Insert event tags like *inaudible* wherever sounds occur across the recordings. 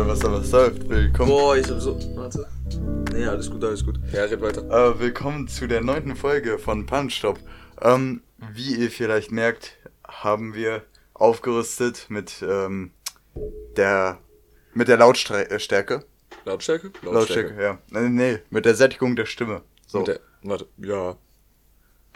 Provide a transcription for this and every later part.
soll, was soll, was soll? Willkommen. Boah, ich hab so. Warte. Nee, alles gut, alles gut. Ja, red weiter. Äh, willkommen zu der neunten Folge von Punchstop. Ähm, wie ihr vielleicht merkt, haben wir aufgerüstet mit ähm, der mit der Lautstärke. Lautstärke? Lautstärke, ja. Nee, nee, mit der Sättigung der Stimme. So. Mit der, warte, ja.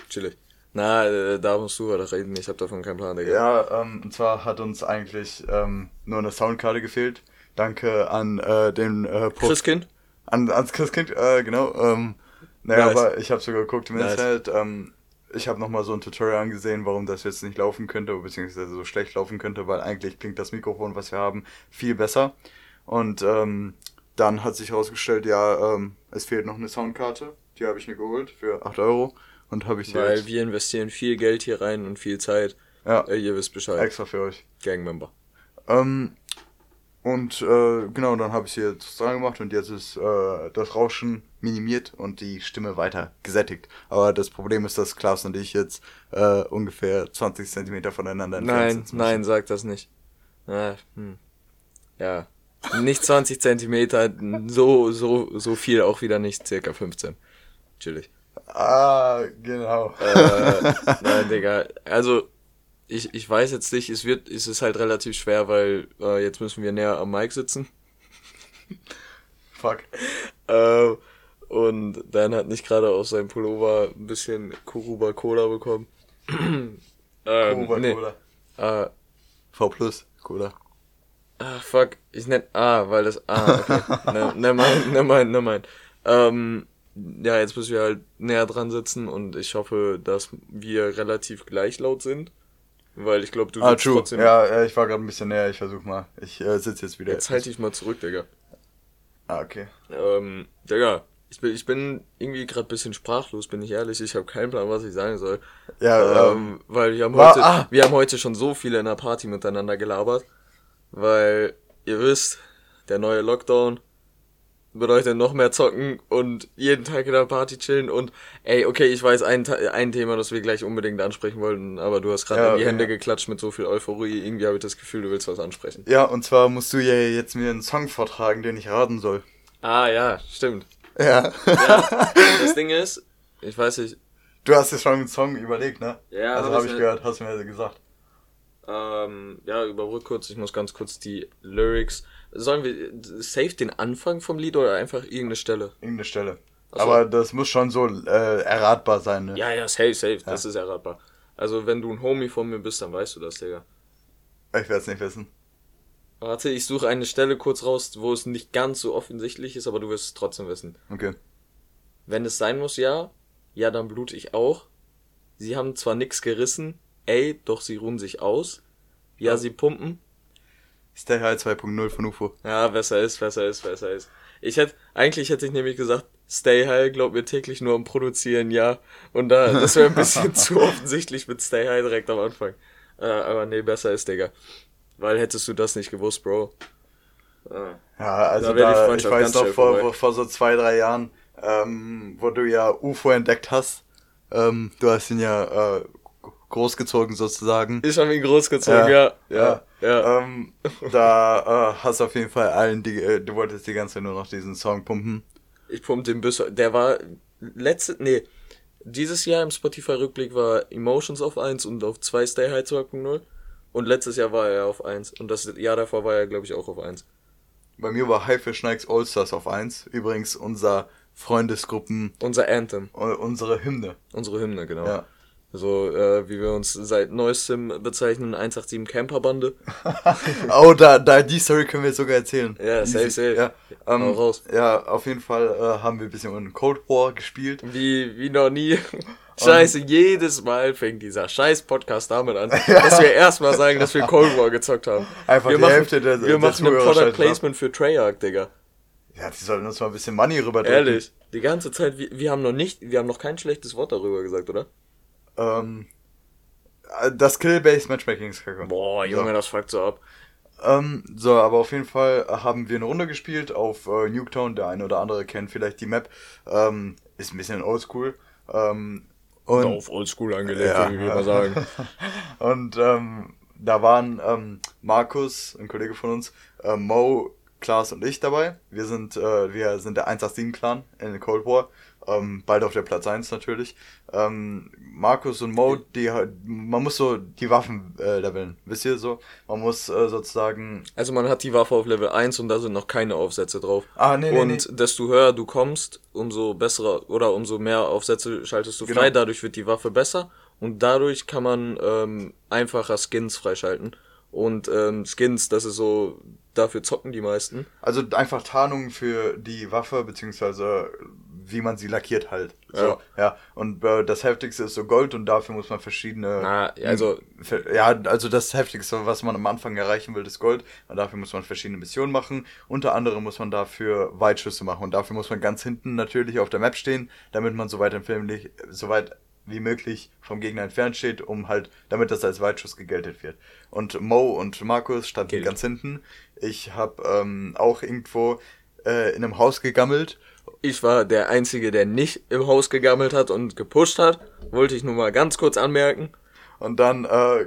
Chillig. Na, äh, da musst du weiter reden, ich hab davon keinen Plan, Digga. Ja, ähm, und zwar hat uns eigentlich ähm, nur eine Soundkarte gefehlt. Danke an äh, den äh, Pro- Christkind? An, ans Christkind, äh, genau. Ähm, naja, Nice. aber ich habe sogar geguckt im Nice. Internet. Ähm, ich habe nochmal so ein Tutorial angesehen, warum das jetzt nicht laufen könnte, beziehungsweise so schlecht laufen könnte, weil eigentlich klingt das Mikrofon, was wir haben, viel besser. Und ähm, dann hat sich herausgestellt, ja, ähm, es fehlt noch eine Soundkarte. Die habe ich mir geholt für 8 Euro. Und habe ich sie Weil jetzt wir investieren viel Geld hier rein und viel Zeit. ja, Äh, ihr wisst Bescheid. extra für euch. Gangmember. Ähm, und äh, genau, dann habe ich sie jetzt dran gemacht und jetzt ist äh, das Rauschen minimiert und die Stimme weiter gesättigt. Aber das Problem ist, dass Klaas und ich jetzt äh, ungefähr 20 Zentimeter voneinander entfernt Nein, sitzen nein, sag das nicht. Ah, hm. Ja. Nicht 20 Zentimeter, so, so, so viel auch wieder nicht, circa 15. Chillig. müssen. Ah, genau. Äh, nein, Digga. Also, ich, ich weiß jetzt nicht, es wird, es ist halt relativ schwer, weil äh, jetzt müssen wir näher am Mic sitzen. *laughs* Fuck. Äh, und Dan hat nicht gerade aus seinem Pullover ein bisschen Kuruba Cola bekommen. *clears throat* ähm, Cola, nee. Cola. Äh, V plus, Cola. Ah, fuck. Ich nenn Ah, weil das. Ah, okay. *laughs* ne, mind, never mind, never mind. Ähm, ja, jetzt müssen wir halt näher dran sitzen und ich hoffe, dass wir relativ gleich laut sind. Weil ich glaube, du Ah, true. trotzdem. Ja, ich war gerade ein bisschen näher, ich versuch mal. Ich äh, sitze jetzt wieder. Jetzt halt dich mal zurück, Digga. Ah, okay. Ähm, Digga, ich bin, ich bin irgendwie gerade bisschen sprachlos, bin ich ehrlich. Ich habe keinen Plan, was ich sagen soll. Ja, ähm, Ähm, weil wir haben war- heute, ah. wir haben heute schon so viele in der Party miteinander gelabert, weil ihr wisst, der neue Lockdown bedeutet noch mehr zocken und jeden Tag in der Party chillen und ey, okay, ich weiß ein, ein Thema, das wir gleich unbedingt ansprechen wollten, aber du hast gerade Ja, in die. Hände geklatscht mit so viel Euphorie, irgendwie habe ich das Gefühl, du willst was ansprechen. ja, und zwar musst du ja jetzt mir einen Song vortragen, den ich raten soll. Ah ja, stimmt. Ja. Ja, das *laughs* Ding ist, ich weiß nicht, Du hast dir schon einen Song überlegt, ne? Ja, Also hab habe ich gehört, hast du mir gesagt. Ähm, ja, überbrück kurz, ich muss ganz kurz die Lyrics. Sollen wir safe den Anfang vom Lied oder einfach irgendeine Stelle? Irgendeine Stelle. So. Aber das muss schon so äh, erratbar sein, ne? Ja, ja, safe, safe, das ist erratbar. Also, wenn du ein Homie von mir bist, dann weißt du das, Digga. Ich werde es nicht wissen. Warte, ich suche eine Stelle kurz raus, wo es nicht ganz so offensichtlich ist, aber du wirst es trotzdem wissen. Okay. Wenn es sein muss, ja, ja, dann blute ich auch. Sie haben zwar nix gerissen, ey, doch sie ruhen sich aus. Ja, sie pumpen, Stay High 2.0 von UFO. Ja, besser ist, besser ist, besser ist. Ich hätte, eigentlich hätte ich nämlich gesagt, Stay High, glaub mir täglich nur am Produzieren, ja. Und da, das wäre ein bisschen *laughs* zu offensichtlich mit Stay High direkt am Anfang. Äh, aber nee, besser ist, Digga. Weil hättest du das nicht gewusst, Bro. Ah. Ja, also Da da, ich weiß noch vor, vor, vor so zwei, drei Jahren, ähm, wo du ja UFO entdeckt hast. Ähm, du hast ihn ja äh, großgezogen sozusagen. Ich hab ihn großgezogen, ja. Ja, ja. Ähm, da äh, hast du auf jeden Fall allen, die, äh, du wolltest die ganze Zeit nur noch diesen Song pumpen. Ich pump den bis, der war letzte, nee, dieses Jahr im Spotify-Rückblick war Emotions auf 1 und auf 2 Stay High 2.0. Und letztes Jahr war er auf 1. Und das Jahr davor war er, glaube ich, auch auf 1. Bei mir war Haifisch Nikes Allstars auf 1. Übrigens unser Freundesgruppen, Unser Anthem, unsere Hymne. unsere Hymne, genau. Ja. So, äh, wie wir uns seit neuestem bezeichnen, 187 Camperbande. *laughs* Oh, da, da, die Story können wir jetzt sogar erzählen. Ja, safe, safe. Ja, ähm, raus. ja auf jeden Fall äh, haben wir ein bisschen in Cold War gespielt. Wie, wie noch nie. *laughs* *laughs* Scheiße, jedes Mal fängt dieser scheiß Podcast damit an, dass wir erstmal sagen, dass wir Cold War gezockt haben. Einfach wir die machen, Hälfte der- Wir der machen ein Product. Placement für Treyarch, Digga. Ja, die sollten uns mal ein bisschen Money rüberdrücken. Ehrlich. Die ganze Zeit, wir, wir haben noch nicht, wir haben noch kein schlechtes Wort darüber gesagt, oder? Ähm, äh, das Kill-Based Matchmaking ist kacke. Boah, Junge, das fuckt so ab. Ähm, so, aber auf jeden Fall haben wir eine Runde gespielt auf äh, Nuketown. Der eine oder andere kennt vielleicht die Map. Ähm, ist ein bisschen oldschool. Ähm, und, Auf Oldschool angelegt, Ja. würde ich mal sagen. *laughs* und ähm, da waren ähm, Markus, ein Kollege von uns, äh, Mo, Klaas und ich dabei. Wir sind, äh, wir sind der 187-Clan in Cold War. Ähm, bald auf der Platz 1 natürlich. Ähm, Markus und Mo, die, man muss so die Waffen äh, leveln, wisst ihr so? Man muss äh, sozusagen. Also man hat die Waffe auf Level 1 und da sind noch keine Aufsätze drauf. Ah, nee, nee. Und nee. desto höher du kommst, umso bessere oder umso mehr Aufsätze schaltest du frei. Genau. Dadurch wird die Waffe besser und dadurch kann man ähm, einfacher Skins freischalten. Und ähm, Skins, das ist so, dafür zocken die meisten. Also einfach Tarnung für die Waffe, beziehungsweise wie man sie lackiert halt. So, ja. ja. Und äh, das Heftigste ist so Gold und dafür muss man verschiedene. Na, also. Ja, also das Heftigste, was man am Anfang erreichen will, ist Gold. Und dafür muss man verschiedene Missionen machen. Unter anderem muss man dafür Weitschüsse machen. Und dafür muss man ganz hinten natürlich auf der Map stehen, damit man so weit empfindlich, so weit wie möglich vom Gegner entfernt steht, um halt, damit das als Weitschuss gegeltet wird. Und Mo und Markus standen Gilt. ganz hinten. Ich habe ähm, auch irgendwo äh, in einem Haus gegammelt ich war der Einzige, der nicht im Haus gegammelt hat und gepusht hat. Wollte ich nur mal ganz kurz anmerken. Und dann äh,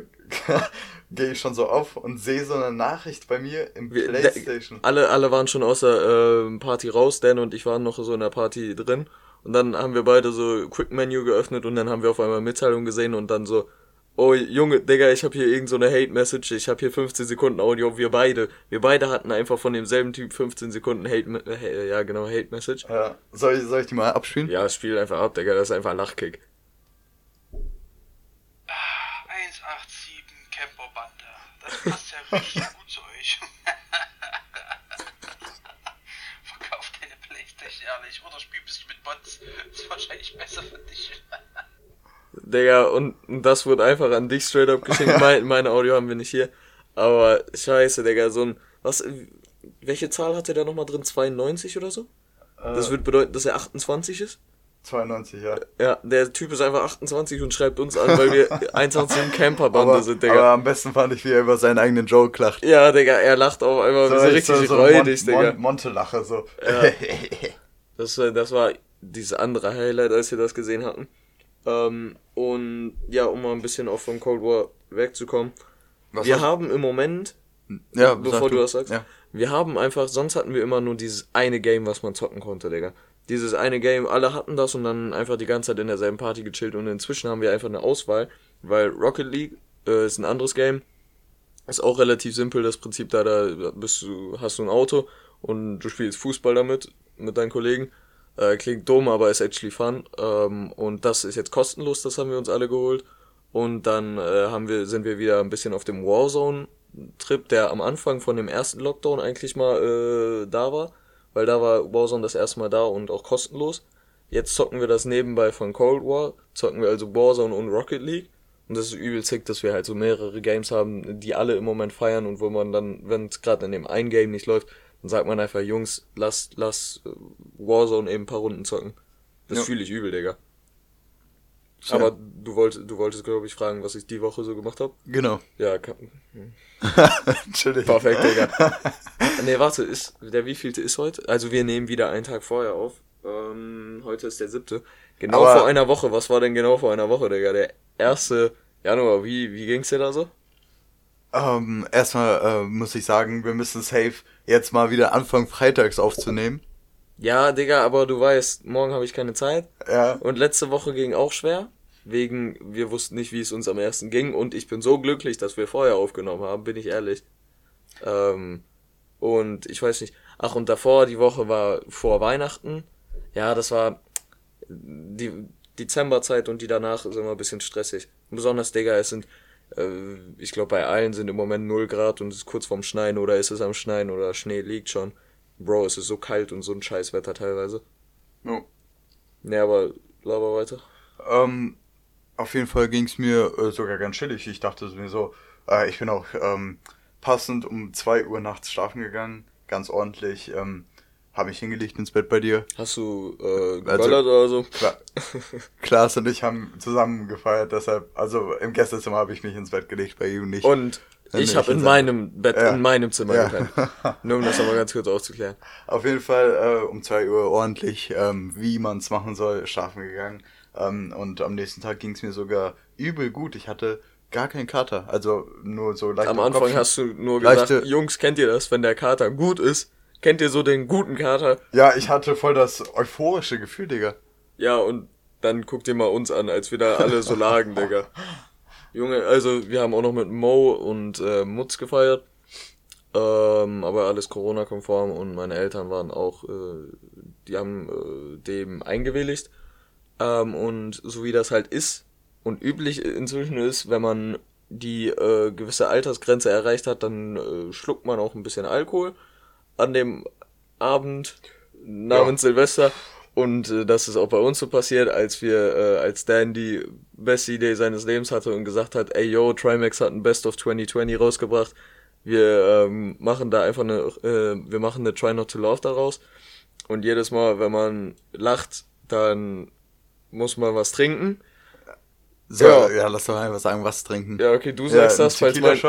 *laughs* gehe ich schon so auf und sehe so eine Nachricht bei mir im Playstation. alle, alle waren schon aus der äh, Party raus, Dan und ich waren noch so in der Party drin. Und dann haben wir beide so Quick Menu geöffnet und dann haben wir auf einmal Mitteilung gesehen und dann so, oh Junge, Digga, ich habe hier irgend so eine Hate-Message, ich habe hier 15 Sekunden Audio, wir beide, wir beide hatten einfach von demselben Typ 15 Sekunden Hate, äh, ja genau, Hate-Message. Ja, soll ich, soll ich die mal abspielen? Ja, spiel einfach ab, Digga, das ist einfach ein Lachkick. 187 Camperbande, das passt ja richtig *laughs* gut zu euch. *laughs* Verkauf deine Playstation ehrlich, oder spiel bisschen mit Bots, das ist wahrscheinlich besser für dich. Digga, und, das wurde einfach an dich straight up geschenkt. *laughs* mein, meine Audio haben wir nicht hier. Aber scheiße, Digga, so ein. Was. Welche Zahl hat der da nochmal drin? 92 oder so? Äh, das würde bedeuten, dass er 28 ist? 92, ja. Ja, der Typ ist einfach 28 und schreibt uns an, weil wir *laughs* *laughs* 21 Camperbande sind, Digga. Aber am besten fand ich, wie er über seinen eigenen Joke lacht. Ja, Digga, er lacht auch einfach so, so richtig so, so räudig, Mon Digga. Mon Monte-Lache, so. Ja. das, das war dieses andere Highlight, als wir das gesehen hatten. Ähm, und ja, um mal ein bisschen auch vom Cold War wegzukommen. Was wir haben im Moment, ja, bevor du das sagst, ja. wir haben einfach, sonst hatten wir immer nur dieses eine Game, was man zocken konnte, Digga. Dieses eine Game, alle hatten das und dann einfach die ganze Zeit in derselben Party gechillt und inzwischen haben wir einfach eine Auswahl, weil Rocket League äh, ist ein anderes Game. Ist auch relativ simpel, das Prinzip da, da bist du, hast du ein Auto und du spielst Fußball damit, mit deinen Kollegen äh, klingt dumm, aber ist actually fun. Ähm, und das ist jetzt kostenlos, das haben wir uns alle geholt. Und dann äh, haben wir, sind wir wieder ein bisschen auf dem Warzone-Trip, der am Anfang von dem ersten Lockdown eigentlich mal äh, da war. Weil da war Warzone das erste Mal da und auch kostenlos. Jetzt zocken wir das nebenbei von Cold War. Zocken wir also Warzone und Rocket League. Und das ist übel sick, dass wir halt so mehrere Games haben, die alle im Moment feiern und wo man dann, wenn es gerade in dem einen Game nicht läuft, dann sagt man einfach, Jungs, lass, lass äh, Warzone eben ein paar Runden zocken. Das ja. fühle ich übel, Digga. Schön. Aber du wolltest, du wolltest, glaube ich, fragen, was ich die Woche so gemacht habe. Genau. Ja, kann. *laughs* Entschuldigung. Perfekt, Digga. *laughs* nee, warte, ist, der wievielte ist heute? Also wir nehmen wieder einen Tag vorher auf. Ähm, heute ist der siebte. Genau Aber vor einer Woche. Was war denn genau vor einer Woche, Digga? Der erste Januar. Wie, wie ging's dir da so? Ähm, erstmal äh, muss ich sagen, wir müssen safe jetzt mal wieder anfangen, freitags aufzunehmen. Ja, Digga, aber du weißt, morgen habe ich keine Zeit. Ja. Und letzte Woche ging auch schwer. Wegen, wir wussten nicht, wie es uns am ersten ging. Und ich bin so glücklich, dass wir vorher aufgenommen haben, bin ich ehrlich. Ähm, und ich weiß nicht. Ach, und davor, die Woche war vor Weihnachten. Ja, das war die Dezemberzeit und die danach ist immer ein bisschen stressig. Besonders, Digga, es sind ich glaube, bei allen sind im Moment 0 Grad und es ist kurz vorm Schneien oder ist es am Schneien oder Schnee liegt schon. Bro, es ist so kalt und so ein Scheißwetter teilweise. No. Ne, aber laber weiter. Ähm, auf jeden Fall ging es mir äh, sogar ganz chillig. Ich dachte mir so, äh, ich bin auch ähm, passend um 2 Uhr nachts schlafen gegangen, ganz ordentlich. Ähm, habe ich hingelegt ins Bett bei dir. Hast du äh, geballert also, oder so? Klar, *laughs* Klaas und ich haben zusammen gefeiert, deshalb, also im Gästezimmer habe ich mich ins Bett gelegt, bei ihm nicht. Und ich habe in meinem Bett, ja. in meinem Zimmer ja. gepennt. Nur um das aber ganz kurz aufzuklären. *laughs* Auf jeden Fall äh, um zwei Uhr ordentlich, ähm, wie man es machen soll, schlafen gegangen. Ähm, und am nächsten Tag ging es mir sogar übel gut. Ich hatte gar keinen Kater, also nur so leicht. Am Anfang hast du nur gesagt, Jungs, kennt ihr das, wenn der Kater gut ist, Kennt ihr so den guten Kater? Ja, ich hatte voll das euphorische Gefühl, Digga. Ja, und dann guckt ihr mal uns an, als wir da alle so lagen, Digga. Junge, also wir haben auch noch mit Mo und äh, Mutz gefeiert. Ähm, aber alles Corona-konform und meine Eltern waren auch, äh, die haben äh, dem eingewilligt. Ähm, und so wie das halt ist und üblich inzwischen ist, wenn man die äh, gewisse Altersgrenze erreicht hat, dann äh, schluckt man auch ein bisschen Alkohol an dem Abend namens Ja. Silvester. Und äh, das ist auch bei uns so passiert, als wir, äh, als Dan die beste Idee seines Lebens hatte und gesagt hat, ey yo, Trimax hat ein Best of 2020 rausgebracht. Wir ähm, machen da einfach eine, äh, wir machen eine Try Not to Love daraus. Und jedes Mal, wenn man lacht, dann muss man was trinken. So, Ja. ja. lass doch einfach sagen, was trinken. Ja, okay, du sagst das, falls mein...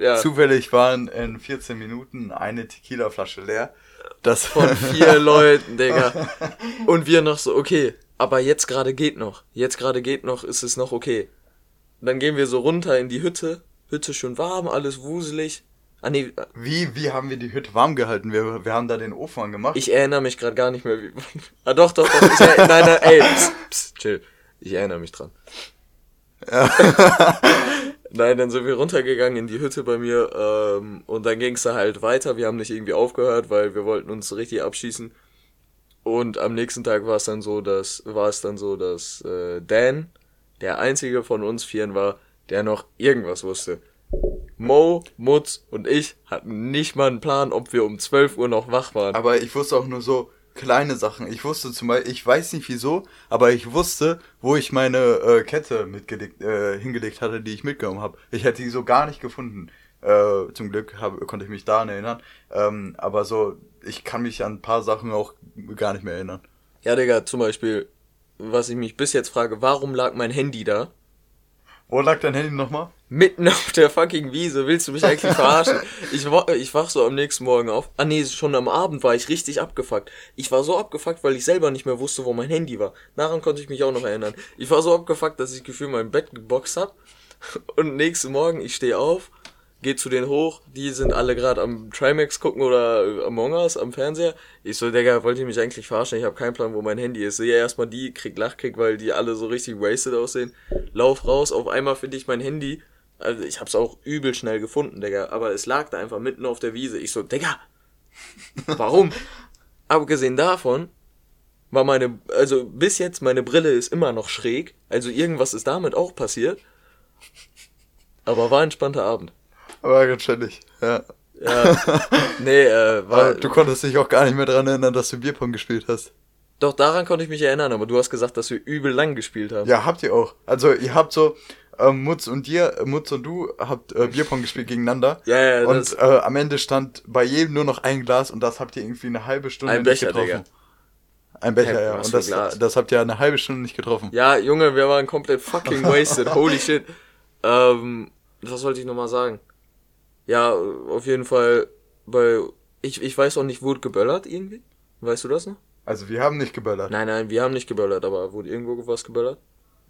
Ja, Zufällig waren in 14 Minuten eine Tequila-Flasche leer. Das von *laughs* vier Leuten, Digga. Und wir noch so, okay, aber jetzt gerade geht noch. Jetzt gerade geht noch, ist es noch okay. Dann gehen wir so runter in die Hütte. Hütte schön warm, alles wuselig. Ah nee, Wie, wie haben wir die Hütte warm gehalten? Wir, wir haben da den Ofen angemacht. ich erinnere mich gerade gar nicht mehr, wie. *laughs* Ah doch, doch, doch. Ich, nein, nein, ey, pst, pst, chill. Ich erinnere mich dran. *laughs* Nein, dann sind wir runtergegangen in die Hütte bei mir ähm, und dann ging's da halt weiter. Wir haben nicht irgendwie aufgehört, weil wir wollten uns richtig abschießen. Und am nächsten Tag war es dann so, dass war es dann so, dass äh, Dan der einzige von uns Vieren war, der noch irgendwas wusste. Mo, Mutz und ich hatten nicht mal einen Plan, ob wir um 12 Uhr noch wach waren. Aber ich wusste auch nur so kleine Sachen. Ich wusste zum Beispiel, ich weiß nicht wieso, aber ich wusste, wo ich meine äh, Kette mitgelegt, äh, hingelegt hatte, die ich mitgenommen habe. Ich hätte die so gar nicht gefunden. Äh, zum Glück hab, konnte ich mich daran erinnern. Ähm, aber so, ich kann mich an ein paar Sachen auch gar nicht mehr erinnern. Ja, Digga, zum Beispiel, was ich mich bis jetzt frage, warum lag mein Handy da? Wo lag dein Handy nochmal? Mitten auf der fucking Wiese, willst du mich eigentlich *laughs* verarschen? Ich, ich wach so am nächsten Morgen auf. Ah nee, schon am Abend war ich richtig abgefuckt. Ich war so abgefuckt, weil ich selber nicht mehr wusste, wo mein Handy war. Daran konnte ich mich auch noch erinnern. Ich war so abgefuckt, dass ich gefühl mein Bett geboxt hab. *laughs* Und nächsten Morgen, ich stehe auf, geh zu denen hoch, die sind alle gerade am Trimax gucken oder Among Us am Fernseher. Ich so, Digga, wollt ihr mich eigentlich verarschen? Ich habe keinen Plan, wo mein Handy ist. Sehe erstmal die, krieg Lachkick, weil die alle so richtig wasted aussehen. Lauf raus, auf einmal finde ich mein Handy. Also ich hab's auch übel schnell gefunden, Digga. Aber es lag da einfach mitten auf der Wiese. Ich so, Digga, warum? *laughs* Abgesehen davon war meine, also bis jetzt meine Brille ist immer noch schräg. Also irgendwas ist damit auch passiert. Aber war ein entspannter Abend. Aber ganz chillig, ja. Ja, nee, äh, *laughs* war, du konntest dich auch gar nicht mehr dran erinnern, dass du Bierpong gespielt hast. doch daran konnte ich mich erinnern, aber du hast gesagt, dass wir übel lang gespielt haben. Ja, habt ihr auch. Also ihr habt so, ähm, Mutz und dir, äh, Mutz und du habt äh, Bierpong gespielt gegeneinander. Ja, ja, Und äh, am Ende stand bei jedem nur noch ein Glas und das habt ihr irgendwie eine halbe Stunde Ein nicht Becher, getroffen. Digga. Ein Becher, Hä, ja. Und das, das habt ihr eine halbe Stunde nicht getroffen. Ja, Junge, wir waren komplett fucking *laughs* wasted. Holy shit. Ähm, was wollte ich nochmal sagen? Ja, auf jeden Fall, bei, ich, ich weiß auch nicht, wurde geböllert irgendwie? Weißt du das noch? Also wir haben nicht geböllert. Nein, nein, wir haben nicht geböllert, aber wurde irgendwo was geböllert?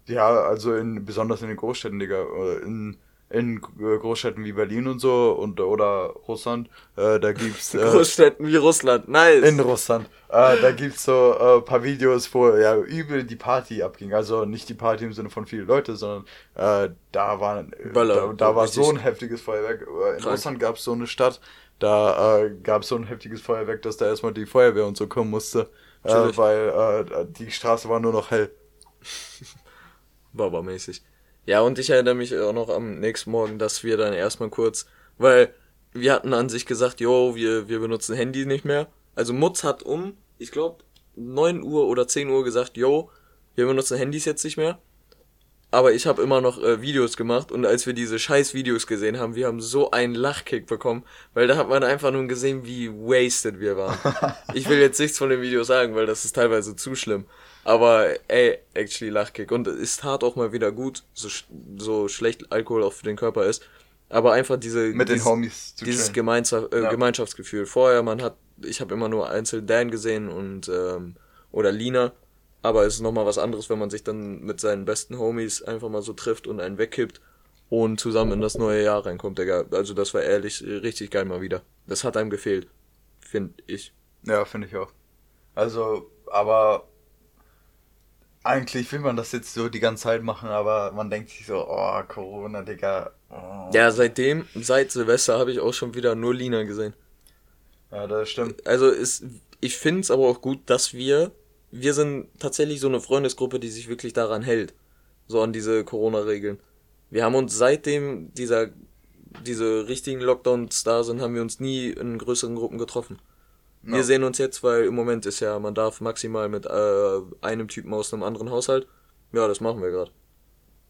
Ja, also in, besonders in den Großstädten, Digga. Oder In, in äh, Großstädten wie Berlin und so und oder Russland, äh, da gibt's *laughs* äh, Großstädten wie Russland, nice. in Russland, äh, da gibt's so äh, paar Videos, wo ja übel die Party abging. Also nicht die Party im Sinne von viele Leute, sondern äh, da war Böller, da, da war so ein heftiges Feuerwerk. Äh, In Krank. Russland gab's so eine Stadt, da äh, gab's so ein heftiges Feuerwerk, dass da erstmal die Feuerwehr und so kommen musste, äh, weil äh, die Straße war nur noch hell. *laughs* Baba-mäßig. Ja, und ich erinnere mich auch noch am nächsten Morgen, dass wir dann erstmal kurz, weil wir hatten an sich gesagt, jo, wir, wir benutzen Handy nicht mehr. Also Mutz hat um, ich glaube, 9 Uhr oder 10 Uhr gesagt, jo, wir benutzen Handys jetzt nicht mehr. Aber ich habe immer noch äh, Videos gemacht und als wir diese scheiß Videos gesehen haben, wir haben so einen Lachkick bekommen, weil da hat man einfach nur gesehen, wie wasted wir waren. *laughs* ich will jetzt nichts von den Videos sagen, weil das ist teilweise zu schlimm. Aber ey, actually Lachkick. Und es tat auch mal wieder gut, so, sch- so schlecht Alkohol auch für den Körper ist. Aber einfach diese Mit den dieses, Homies zu dieses. Gemeinschaft, äh, Ja. Gemeinschaftsgefühl. Vorher, man hat, ich habe immer nur einzeln Dan gesehen und ähm, oder Lina. Aber es ist nochmal was anderes, wenn man sich dann mit seinen besten Homies einfach mal so trifft und einen wegkippt und zusammen in das neue Jahr reinkommt, Digga. Also das war ehrlich richtig geil mal wieder. Das hat einem gefehlt. finde ich. Ja, finde ich auch. Also, aber eigentlich will man das jetzt so die ganze Zeit machen, aber man denkt sich so, oh, Corona, Digga. Oh. Ja, seitdem, seit Silvester habe ich auch schon wieder nur Lina gesehen. Ja, das stimmt. Also ist, ich finde es aber auch gut, dass wir, wir sind tatsächlich so eine Freundesgruppe, die sich wirklich daran hält. So an diese Corona-Regeln. Wir haben uns seitdem dieser, diese richtigen Lockdowns da sind, haben wir uns nie in größeren Gruppen getroffen. Wir Ja. sehen uns jetzt, weil im Moment ist ja, man darf maximal mit äh, einem Typen aus einem anderen Haushalt. Ja, das machen wir gerade.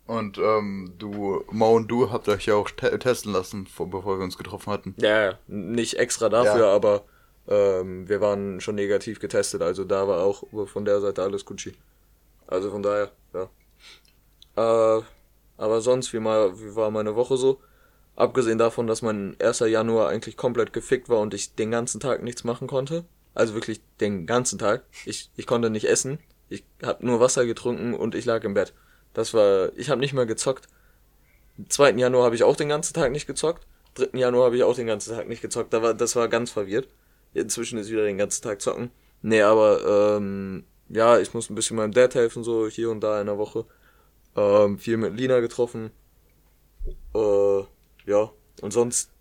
Und ähm, du, Mo und du habt euch ja auch te testen lassen, vor, bevor wir uns getroffen hatten. Ja, ja, nicht extra dafür, Ja. aber ähm, wir waren schon negativ getestet, also da war auch von der Seite alles Gucci. Also von daher, ja. Äh, aber sonst, wie, mal, wie war meine Woche so? Abgesehen davon, dass mein 1. Januar eigentlich komplett gefickt war und ich den ganzen Tag nichts machen konnte. Also wirklich den ganzen Tag. Ich, ich konnte nicht essen. Ich habe nur Wasser getrunken und ich lag im Bett. Das war, ich habe nicht mal gezockt. 2. Januar habe ich auch den ganzen Tag nicht gezockt. 3. Januar habe ich auch den ganzen Tag nicht gezockt. Da war, das war ganz verwirrt. Inzwischen ist wieder den ganzen Tag zocken. Nee, aber ähm, ja, ich muss ein bisschen meinem Dad helfen, so hier und da in der Woche. Ähm, viel mit Lina getroffen. Äh, ja, und sonst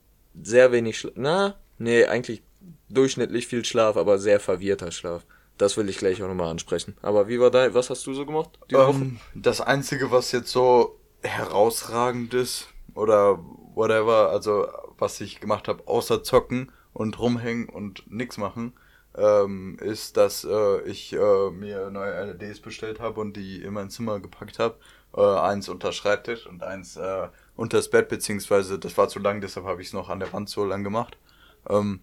sehr wenig Schlaf. Na, nee, eigentlich durchschnittlich viel Schlaf, aber sehr verwirrter Schlaf. Das will ich gleich auch nochmal ansprechen. Aber wie war dein, was hast du so gemacht? Ähm, das Einzige, was jetzt so herausragend ist, oder whatever, also was ich gemacht habe, außer zocken und rumhängen und nix machen, ähm, ist, dass äh, ich äh, mir neue LEDs bestellt habe und die in mein Zimmer gepackt habe. Äh, eins unter Schreibtisch und eins äh, unter das Bett, beziehungsweise das war zu lang, deshalb habe ich es noch an der Wand so lang gemacht. Ähm,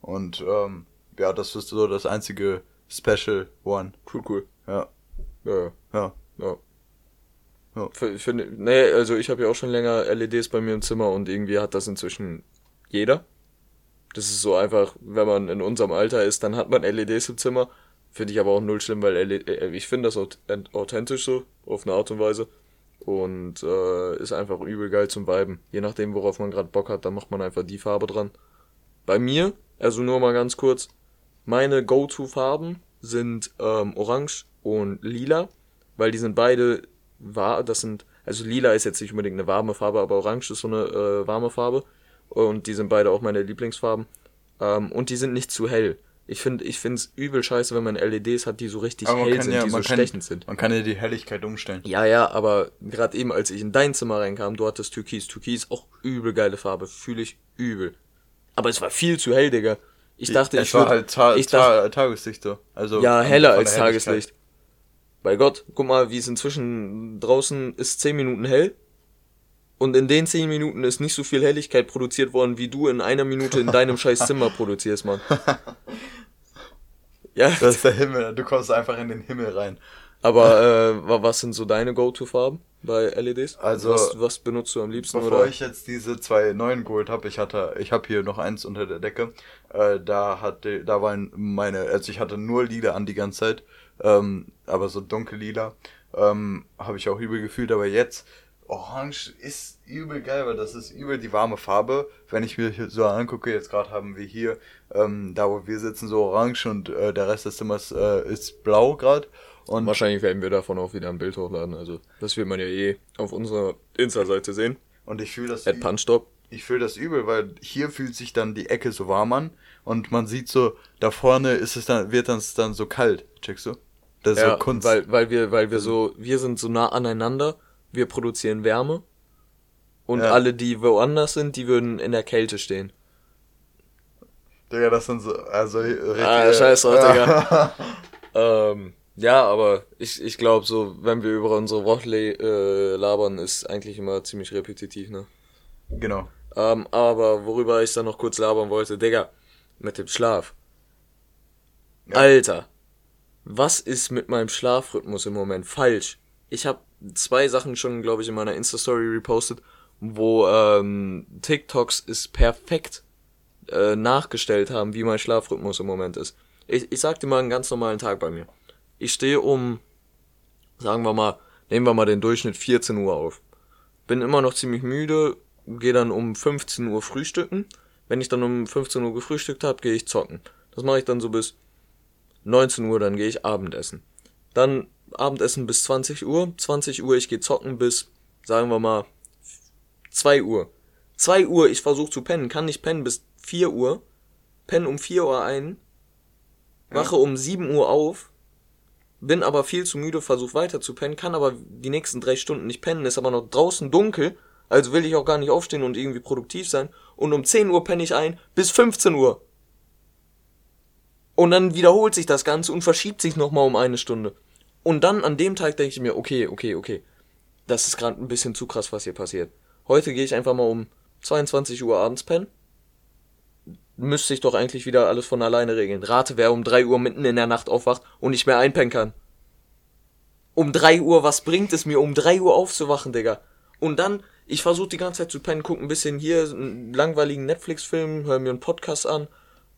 und ähm, ja, das ist so das einzige Special One. Cool, cool. Ja, Ja, ja. ja. Ja. Für, für, nee, also ich habe ja auch schon länger LEDs bei mir im Zimmer und irgendwie hat das inzwischen jeder. Das ist so einfach, wenn man in unserem Alter ist, dann hat man LEDs im Zimmer. Finde ich aber auch null schlimm, weil LED, äh, ich finde das auth- authentisch so, auf eine Art und Weise. Und äh, ist einfach übel geil zum Viben. Je nachdem, worauf man gerade Bock hat, dann macht man einfach die Farbe dran. Bei mir, also nur mal ganz kurz, meine Go-To-Farben sind ähm, Orange und Lila, weil die sind beide war, das sind, also Lila ist jetzt nicht unbedingt eine warme Farbe, aber Orange ist so eine äh, warme Farbe und die sind beide auch meine Lieblingsfarben ähm, und die sind nicht zu hell. Ich finde, ich finde es übel scheiße, wenn man LEDs hat, die so richtig hell sind, ja, die so kann, stechend sind. man kann ja die Helligkeit umstellen. Ja, ja, aber gerade eben, als ich in dein Zimmer reinkam, du hattest Türkis. Türkis auch übel geile Farbe, fühle ich übel. Aber es war viel zu hell, Digga. Ich dachte, es ich war halt ta ich ta dachte, Tageslicht so. Also ja, heller als. Tageslicht. Bei Gott, guck mal, wie es inzwischen draußen ist 10 Minuten hell. Und in den 10 Minuten ist nicht so viel Helligkeit produziert worden, wie du in einer Minute in deinem *laughs* scheiß Zimmer produzierst, Mann. *laughs* Ja, Das ist der Himmel. Du kommst einfach in den Himmel rein. aber äh, wa- was sind so deine Go-To-Farben bei LEDs? Also, was, was benutzt du am liebsten? Bevor oder? ich jetzt diese zwei neuen geholt habe, ich hatte, ich habe hier noch eins unter der Decke. Äh, da hatte, da waren meine, also ich hatte nur Lila an die ganze Zeit, ähm, aber so dunkel Lila ähm, habe ich auch übel gefühlt. Aber jetzt Orange ist übel geil, weil das ist übel die warme Farbe. Wenn ich mir so angucke, jetzt gerade haben wir hier, ähm, da wo wir sitzen, so orange und äh, der Rest des Zimmers äh, ist blau gerade. Und Wahrscheinlich werden wir davon auch wieder ein Bild hochladen. Also, das wird man ja eh auf unserer Insta-Seite sehen. und ich fühle das At Punchstop. ich fühle das übel, weil hier fühlt sich dann die Ecke so warm an und man sieht so, da vorne ist es dann, wird es dann so kalt, checkst du? Das ist Ja, so Kunst. weil, weil wir, weil wir so, wir sind so nah aneinander, wir produzieren Wärme. Und Ja. alle, die woanders sind, die würden in der Kälte stehen. Digga, das sind so, also richtig, Ah, scheiß drauf, ja. Digga. *laughs* Ähm, ja, aber ich, ich glaube so, wenn wir über unsere Woche äh, labern, ist eigentlich immer ziemlich repetitiv, ne? genau. Ähm, aber worüber ich dann noch kurz labern wollte, Digga, mit dem Schlaf. Ja. Alter, was ist mit meinem Schlafrhythmus im Moment falsch? Ich habe zwei Sachen schon, glaube ich, in meiner Insta-Story repostet, wo ähm, TikToks es perfekt äh, nachgestellt haben, wie mein Schlafrhythmus im Moment ist. Ich, ich sag dir mal einen ganz normalen Tag bei mir. Ich stehe um, sagen wir mal, nehmen wir mal den Durchschnitt 14 Uhr auf. Bin immer noch ziemlich müde, gehe dann um 15 Uhr frühstücken. Wenn ich dann um 15 Uhr gefrühstückt habe, gehe ich zocken. Das mache ich dann so bis 19 Uhr, dann gehe ich Abendessen. Dann Abendessen bis 20 Uhr. 20 Uhr, ich gehe zocken bis, sagen wir mal, 2 Uhr. 2 Uhr, ich versuche zu pennen, kann nicht pennen bis 4 Uhr. Penne um 4 Uhr ein. Wache um 7 Uhr auf. Bin aber viel zu müde, versuche weiter zu pennen, kann aber die nächsten drei Stunden nicht pennen, ist aber noch draußen dunkel, also will ich auch gar nicht aufstehen und irgendwie produktiv sein. Und um 10 Uhr penne ich ein bis 15 Uhr. Und dann wiederholt sich das Ganze und verschiebt sich nochmal um eine Stunde. Und dann an dem Tag denke ich mir, okay, okay, okay. Das ist gerade ein bisschen zu krass, was hier passiert. Heute gehe ich einfach mal um 22 Uhr abends pennen. Müsste sich doch eigentlich wieder alles von alleine regeln. Rate, wer um 3 Uhr mitten in der Nacht aufwacht und nicht mehr einpennen kann. Um 3 Uhr, was bringt es mir, um 3 Uhr aufzuwachen, Digga? Und dann, ich versuche die ganze Zeit zu pennen, guck ein bisschen hier einen langweiligen Netflix-Film, höre mir einen Podcast an.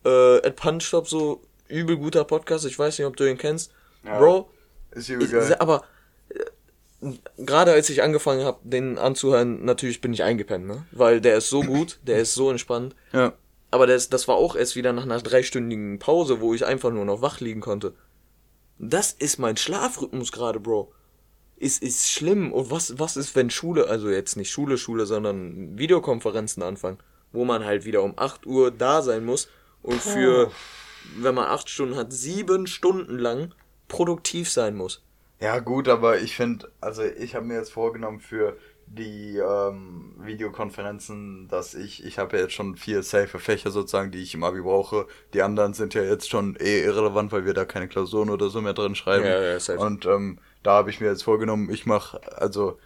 Äh, at Punch Stop, so übel guter Podcast, ich weiß nicht, ob du ihn kennst. Ja, Bro, Ist übel geil. aber äh, gerade als ich angefangen habe, den anzuhören, natürlich bin ich eingepennt, ne? Weil der ist so gut, der ist so entspannt. Ja. Aber das, das war auch erst wieder nach einer dreistündigen Pause, wo ich einfach nur noch wach liegen konnte. Das ist mein Schlafrhythmus gerade, Bro. Ist, ist schlimm. Und was, was ist, wenn Schule, also jetzt nicht Schule, Schule, sondern Videokonferenzen anfangen, wo man halt wieder um 8 Uhr da sein muss und für, wenn man 8 Stunden hat, sieben Stunden lang produktiv sein muss. Ja, gut, aber ich finde, also ich habe mir jetzt vorgenommen für die ähm, Videokonferenzen, dass ich, ich habe ja jetzt schon vier safe Fächer sozusagen, die ich im Abi brauche. Die anderen sind ja jetzt schon eh irrelevant, weil wir da keine Klausuren oder so mehr drin schreiben. Ja, ja, safe. Und ähm, da habe ich mir jetzt vorgenommen, ich mache, also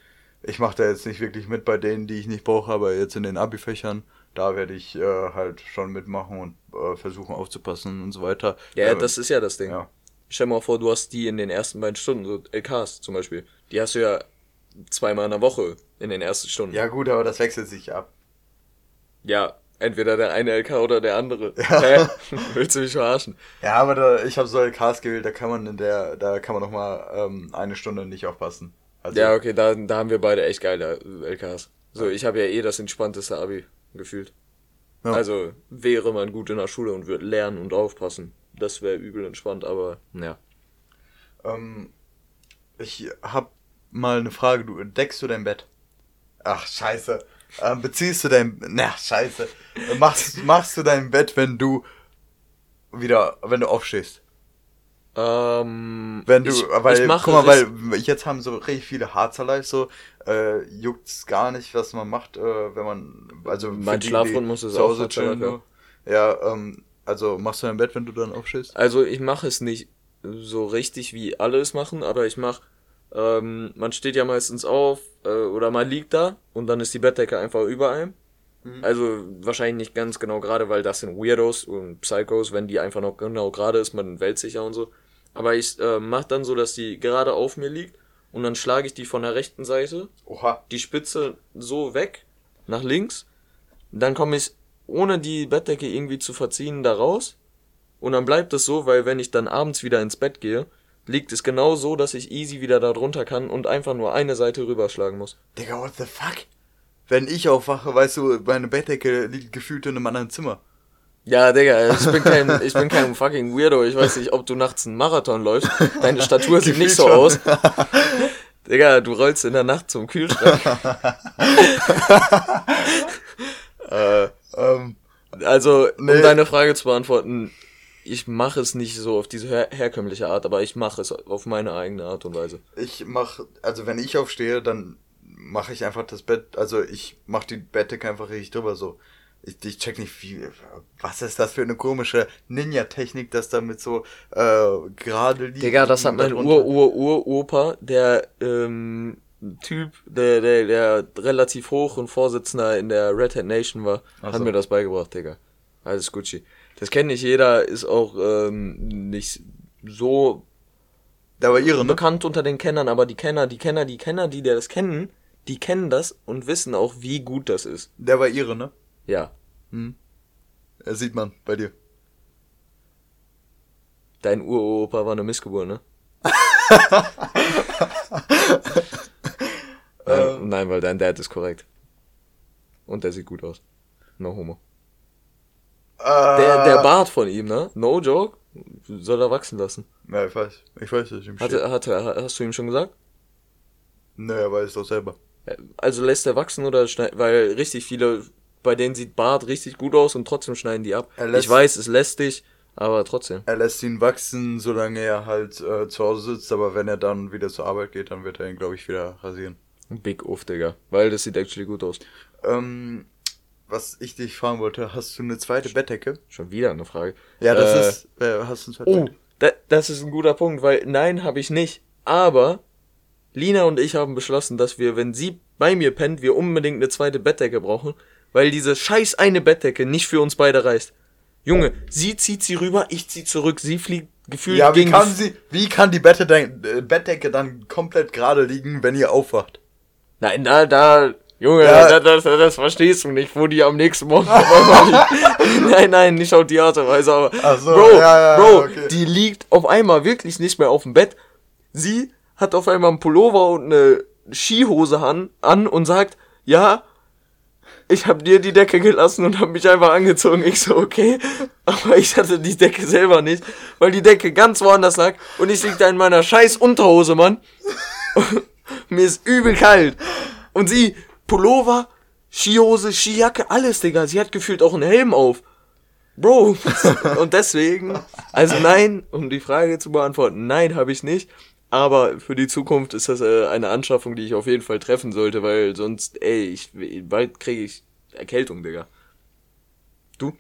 ich mache da jetzt nicht wirklich mit bei denen, die ich nicht brauche, aber jetzt in den Abi-Fächern, da werde ich äh, halt schon mitmachen und äh, versuchen aufzupassen und so weiter. Ja, Äh, das ist ja das Ding. ja. Stell dir mal vor, du hast die in den ersten beiden Stunden, so LKs zum Beispiel. Die hast du ja zweimal in der Woche in den ersten Stunden. Ja gut, aber das wechselt sich ab. Ja, entweder der eine LK oder der andere. Hä? *laughs* Willst du mich verarschen? Ja, aber da, ich habe so LKs gewählt, da kann man in der, da kann man noch mal ähm, eine Stunde nicht aufpassen. Also, Ja, okay, da, da haben wir beide echt geile LKs. So, ich habe ja eh das entspannteste Abi gefühlt. Ja. Also wäre man gut in der Schule und würde lernen und aufpassen. Das wäre übel entspannt, aber ja. ähm, ich hab mal eine Frage, du deckst du dein Bett? Ach, scheiße. Ähm, beziehst du dein, na, scheiße. Machst, machst du dein Bett, wenn du wieder, wenn du aufstehst? Ähm, Wenn du, ich, weil, ich mache guck mal, weil jetzt haben so richtig viele Harzer Live so, äh, juckt's gar nicht, was man macht, äh, wenn man, also Mein die ist zu auch chillen, nur. Ja, ähm, also machst du dein Bett, wenn du dann aufstehst? Also ich mache es nicht so richtig, wie alle es machen, aber ich mache, ähm, man steht ja meistens auf äh, oder man liegt da und dann ist die Bettdecke einfach über einem. Also wahrscheinlich nicht ganz genau gerade, weil das sind Weirdos und Psychos, wenn die einfach noch genau gerade ist, man weltsicher und so. Aber ich äh, mache dann so, dass die gerade auf mir liegt und dann schlage ich die von der rechten Seite Oha. die Spitze so weg, nach links. Dann komme ich, ohne die Bettdecke irgendwie zu verziehen, da raus. Und dann bleibt es so, weil wenn ich dann abends wieder ins Bett gehe, liegt es genau so, dass ich easy wieder da drunter kann und einfach nur eine Seite rüberschlagen muss. Digga, what the fuck? Wenn ich aufwache, weißt du, meine Bettdecke liegt gefühlt in einem anderen Zimmer. Ja, Digga, ich bin kein, ich bin kein fucking Weirdo. Ich weiß nicht, ob du nachts einen Marathon läufst. Deine Statur sieht nicht so aus. Digga, du rollst in der Nacht zum Kühlschrank. äh, Ähm, Also, Nee. um deine Frage zu beantworten, ich mache es nicht so auf diese her herkömmliche Art, aber ich mache es auf meine eigene Art und Weise. ich mach, also wenn ich aufstehe, dann mache ich einfach das Bett, also ich mach die Bettdecke einfach richtig drüber so. Ich, ich check nicht, wie, was ist das für eine komische Ninja-Technik, das damit so äh, gerade liegt. Digga, das hat mein Ur-Ur-Ur-Opa, der ähm, Typ, der, der, der relativ hoch und Vorsitzender in der Red Hat Nation war, Ach hat so. mir das beigebracht, Digga. Alles Gucci. Das kennt nicht jeder, ist auch ähm, nicht so Der war ihre, ne? bekannt unter den Kennern, aber die Kenner, die Kenner, die Kenner, die das kennen, die kennen das und wissen auch, wie gut das ist. Der war ihre, ne? Ja. Äh, sieht man bei dir. Dein Uropa war eine Missgeburt, ne? *laughs* nein, nein, weil dein Dad ist korrekt. Und der sieht gut aus. No homo. Der, der Bart von ihm, ne? No joke. Soll er wachsen lassen. Ja, ich weiß. Ich weiß, dass ich ihm Hatte, hatte, hast du ihm schon gesagt? Nee, er weiß doch selber. Also lässt er wachsen oder schneidet, weil richtig viele, bei denen sieht Bart richtig gut aus und trotzdem schneiden die ab. Ich weiß, es lässt dich, aber trotzdem. Er lässt ihn wachsen, solange er halt äh, zu Hause sitzt, aber wenn er dann wieder zur Arbeit geht, dann wird er ihn, glaube ich, wieder rasieren. Big Uff, Digga. Weil das sieht actually gut aus. Ähm, was ich dich fragen wollte, hast du eine zweite Bettdecke? Schon wieder eine Frage. Ja, das Äh, ist. Äh, hast du eine zweite Oh, Bettdecke? da, das ist ein guter Punkt, weil nein, habe ich nicht. Aber Lina und ich haben beschlossen, dass wir, wenn sie bei mir pennt, wir unbedingt eine zweite Bettdecke brauchen, weil diese scheiß eine Bettdecke nicht für uns beide reißt. Junge, sie zieht sie rüber, ich zieh zurück, sie fliegt gefühlt Ja, wie gegen kann sie, wie kann die äh, Bettdecke dann komplett gerade liegen, wenn ihr aufwacht? Nein, da, da, Junge, Ja. da, das, das verstehst du nicht, wo die am nächsten Morgen. *laughs* *laughs* Nein, nein, nicht auf die Art und Weise, aber. Ach so, Bro, ja, ja, Bro, okay. die liegt auf einmal wirklich nicht mehr auf dem Bett. Sie hat auf einmal einen Pullover und eine Skihose an, an und sagt, ja, ich hab dir die Decke gelassen und hab mich einfach angezogen. Ich so, okay. *laughs* Aber ich hatte die Decke selber nicht, weil die Decke ganz woanders lag und ich lieg da in meiner scheiß Unterhose, Mann. *laughs* Mir ist übel kalt. Und sie, Pullover, Skihose, Skijacke, alles, Digga. Sie hat gefühlt auch einen Helm auf. Bro. *laughs* Und deswegen, also nein, um die Frage zu beantworten, nein, habe ich nicht. Aber für die Zukunft ist das äh, eine Anschaffung, die ich auf jeden Fall treffen sollte, weil sonst, ey, ich, bald kriege ich Erkältung, Digga. Du?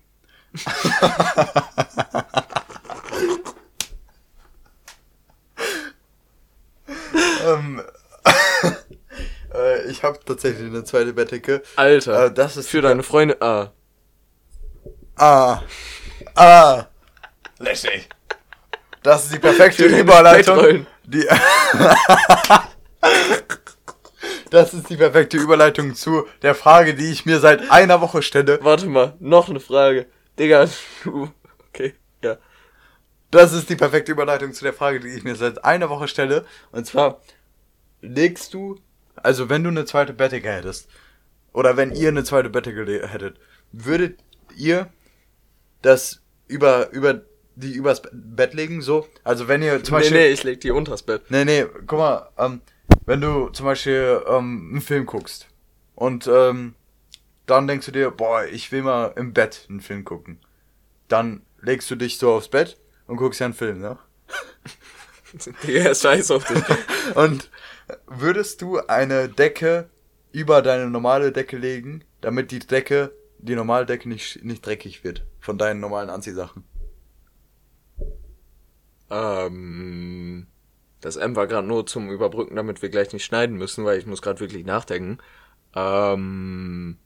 Ähm, *laughs* äh, ich habe tatsächlich eine zweite Bettdecke. Alter, Äh, das ist für deine Freunde, ah. Ah. Ah. Lässig. Das ist die perfekte Überleitung. Die *laughs* das ist die perfekte Überleitung zu der Frage, die ich mir seit einer Woche stelle. Warte mal, noch eine Frage. Digga, *laughs* du, okay, ja. Das ist die perfekte Überleitung zu der Frage, die ich mir seit einer Woche stelle. Und zwar, legst du, also wenn du eine zweite Bettdecke hättest, oder wenn ihr eine zweite Bettdecke le- hättet, würdet ihr das über, über, die übers Bett legen, so? Also wenn ihr zum Nee, Beispiel... nee, ich leg die unters Bett. Nee, nee, guck mal, ähm, wenn du zum Beispiel ähm, einen Film guckst und ähm, dann denkst du dir, boah, ich will mal im Bett einen Film gucken. Dann legst du dich so aufs Bett und guckst ja einen Film, ne? Digga, scheiß auf dich. Und würdest du eine Decke über deine normale Decke legen, damit die Decke, die normale Decke nicht, nicht dreckig wird von deinen normalen Anziehsachen? Ähm, das M war gerade nur zum Überbrücken, damit wir gleich nicht schneiden müssen, weil ich muss gerade wirklich nachdenken. Ähm,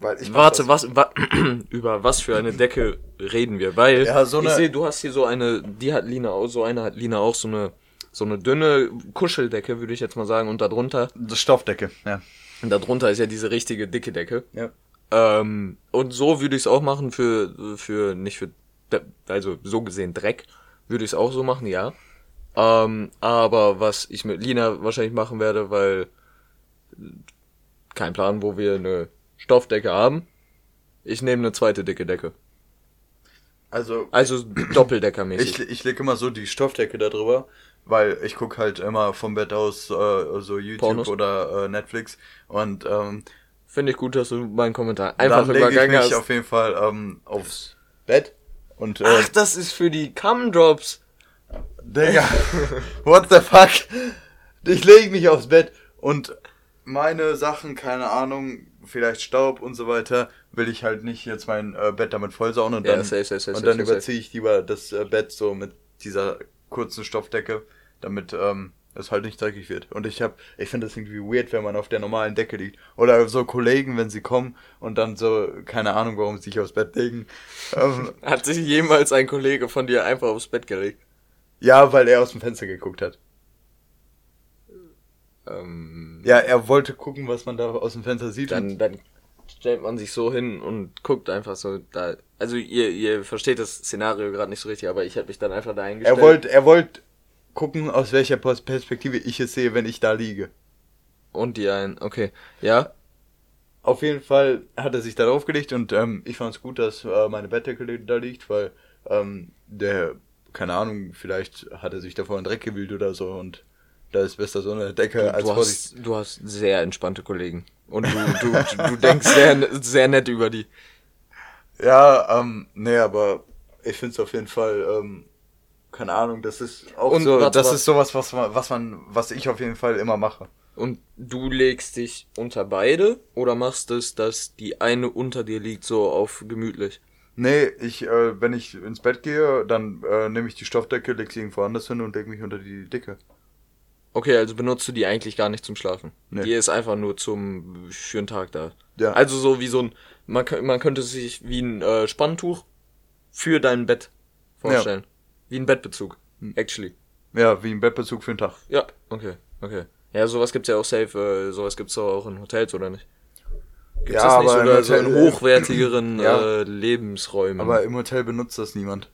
Weil ich warte, was, wa *clears throat* über was für eine Decke reden wir? Weil Ja, so ich sehe, du hast hier so eine, die hat Lina auch, so eine hat Lina auch, so eine, so eine dünne Kuscheldecke, würde ich jetzt mal sagen, und darunter, Das Stoffdecke, ja. und darunter ist ja diese richtige dicke Decke. Ja. Ähm, und so würde ich es auch machen für, für, nicht für, also so gesehen Dreck, würde ich es auch so machen, ja. Ähm, aber was ich mit Lina wahrscheinlich machen werde, weil kein Plan, wo wir eine Stoffdecke haben. Ich nehme eine zweite dicke Decke. Also Also Doppeldeckermäßig. Ich, ich lege immer so die Stoffdecke da drüber, weil ich guck halt immer vom Bett aus äh, so YouTube Pornos? oder äh, Netflix und ähm, Finde ich gut, dass du meinen Kommentar einfach dann lege ich übergangen mich hast. auf jeden Fall ähm, aufs Bett und äh, Ach, das ist für die Cum-Drops. Digga, *laughs* what the fuck? Ich lege mich aufs Bett und meine Sachen, keine Ahnung, vielleicht Staub und so weiter, will ich halt nicht jetzt mein äh, Bett damit vollsauen und Ja, dann, safe, safe, safe, und dann überziehe ich lieber das äh, Bett so mit dieser kurzen Stoffdecke, damit ähm, es halt nicht dreckig wird. Und ich hab, ich finde das irgendwie weird, wenn man auf der normalen Decke liegt. Oder so Kollegen, wenn sie kommen und dann so, keine Ahnung, warum sie sich aufs Bett legen. ähm, *laughs* Hat sich jemals ein Kollege von dir einfach aufs Bett gelegt? ja, weil er aus dem Fenster geguckt hat. Ähm, Ja, er wollte gucken, was man da aus dem Fenster sieht. dann, dann stellt man sich so hin und guckt einfach so da. Also ihr, ihr versteht das Szenario gerade nicht so richtig, aber ich hätte mich dann einfach da eingestellt. er wollte, er wollte gucken, aus welcher Pers- Perspektive ich es sehe, wenn ich da liege. Und die ein, okay. Ja. auf jeden Fall hat er sich da draufgelegt und ähm, ich fand es gut, dass äh, meine Bettdecke da liegt, weil ähm, der, keine Ahnung, vielleicht hat er sich davor in Dreck gewühlt oder so und da ist besser so eine Decke als Du hast, du hast sehr entspannte Kollegen. Und du, du, du denkst sehr, sehr nett über die. Ja, ähm, nee, aber ich finde es auf jeden Fall, ähm, keine Ahnung, das ist auch Und so, warte, das warte. ist sowas, was man, was man, was ich auf jeden Fall immer mache. Und du legst dich unter beide oder machst es, dass die eine unter dir liegt, so auf gemütlich? Nee, ich, äh, wenn ich ins Bett gehe, dann äh, nehme ich die Stoffdecke, leg sie irgendwo anders hin und leg mich unter die Dicke. Okay, also benutzt du die eigentlich gar nicht zum Schlafen. Nee. Die ist einfach nur zum den Tag da. Ja. Also so wie so ein, man, man könnte sich wie ein äh, Spanntuch für dein Bett vorstellen. Wie ein Bettbezug. Hm. Actually. Ja, wie ein Bettbezug für den Tag. Ja, okay, okay. Ja, sowas gibt's ja auch safe, äh, sowas gibt's doch auch in Hotels, oder nicht? Gibt's Ja, das nicht aber sogar so in hochwertigeren *clears throat* Ja. äh, Lebensräumen? Aber im Hotel benutzt das niemand.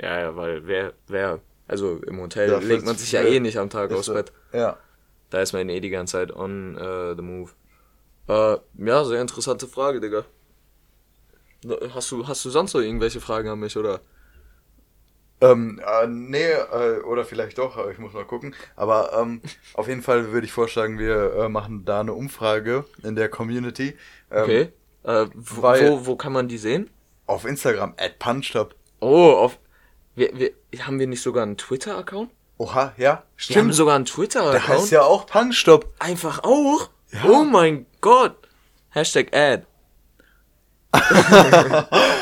ja, ja, weil wer, wer, also im Hotel Ja, legt man sich ja eh nicht am Tag aufs. Bett. Ja. Da ist man eh die ganze Zeit on äh, the move. Äh, ja, sehr interessante Frage, Digga. Hast du, hast du sonst noch irgendwelche Fragen an mich, oder? Ähm, äh, nee, äh, oder vielleicht doch, aber ich muss mal gucken. Aber ähm, auf jeden Fall würde ich vorschlagen, wir äh, machen da eine Umfrage in der Community. Ähm, Okay. äh, wo, wo, wo kann man die sehen? Auf Instagram, at Punchtop. Oh, auf. Wir, wir, haben wir nicht sogar einen Twitter-Account? Oha, ja, Wir haben stimmt. sogar einen Der Twitter-Account. heißt ja auch Punchtop. Einfach auch? Ja. Oh mein Gott. Hashtag Ad. *laughs*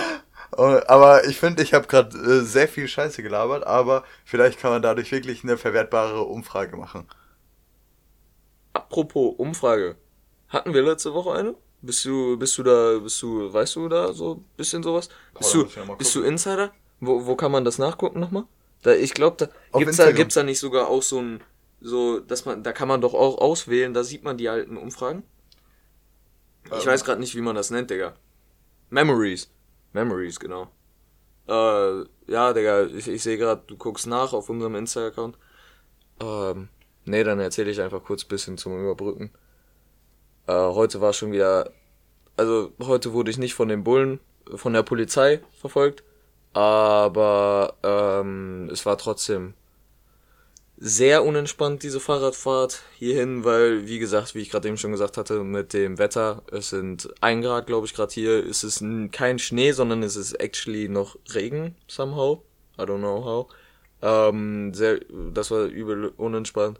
Äh, Aber ich finde, ich habe gerade äh, sehr viel Scheiße gelabert, aber vielleicht kann man dadurch wirklich eine verwertbare Umfrage machen. Apropos Umfrage. Hatten wir letzte Woche eine? Bist du, bist du da, bist du, weißt du da so ein bisschen sowas? Bist da du, ja bist du. Insider? Wo, wo kann man das nachgucken nochmal? Da, ich glaube, da Auf gibt's da, gibt's da nicht sogar auch so ein, so, dass man, da kann man doch auch auswählen, da sieht man die alten Umfragen. Ich Ähm. weiß gerade nicht, wie man das nennt, Digga. Memories. Memories, genau. Äh, ja, Digga, ich, ich sehe gerade, du guckst nach auf unserem Insta-Account. Ähm, nee, dann erzähle ich einfach kurz ein bisschen zum Überbrücken. Äh, heute war schon wieder, also heute wurde ich nicht von den Bullen, von der Polizei verfolgt, aber ähm, es war trotzdem sehr unentspannt, diese Fahrradfahrt hierhin, weil, wie gesagt, wie ich gerade eben schon gesagt hatte, mit dem Wetter, es sind ein Grad, glaube ich, gerade hier, es ist kein Schnee, sondern es ist actually noch Regen, somehow. I don't know how. Ähm, sehr, das war übel unentspannt.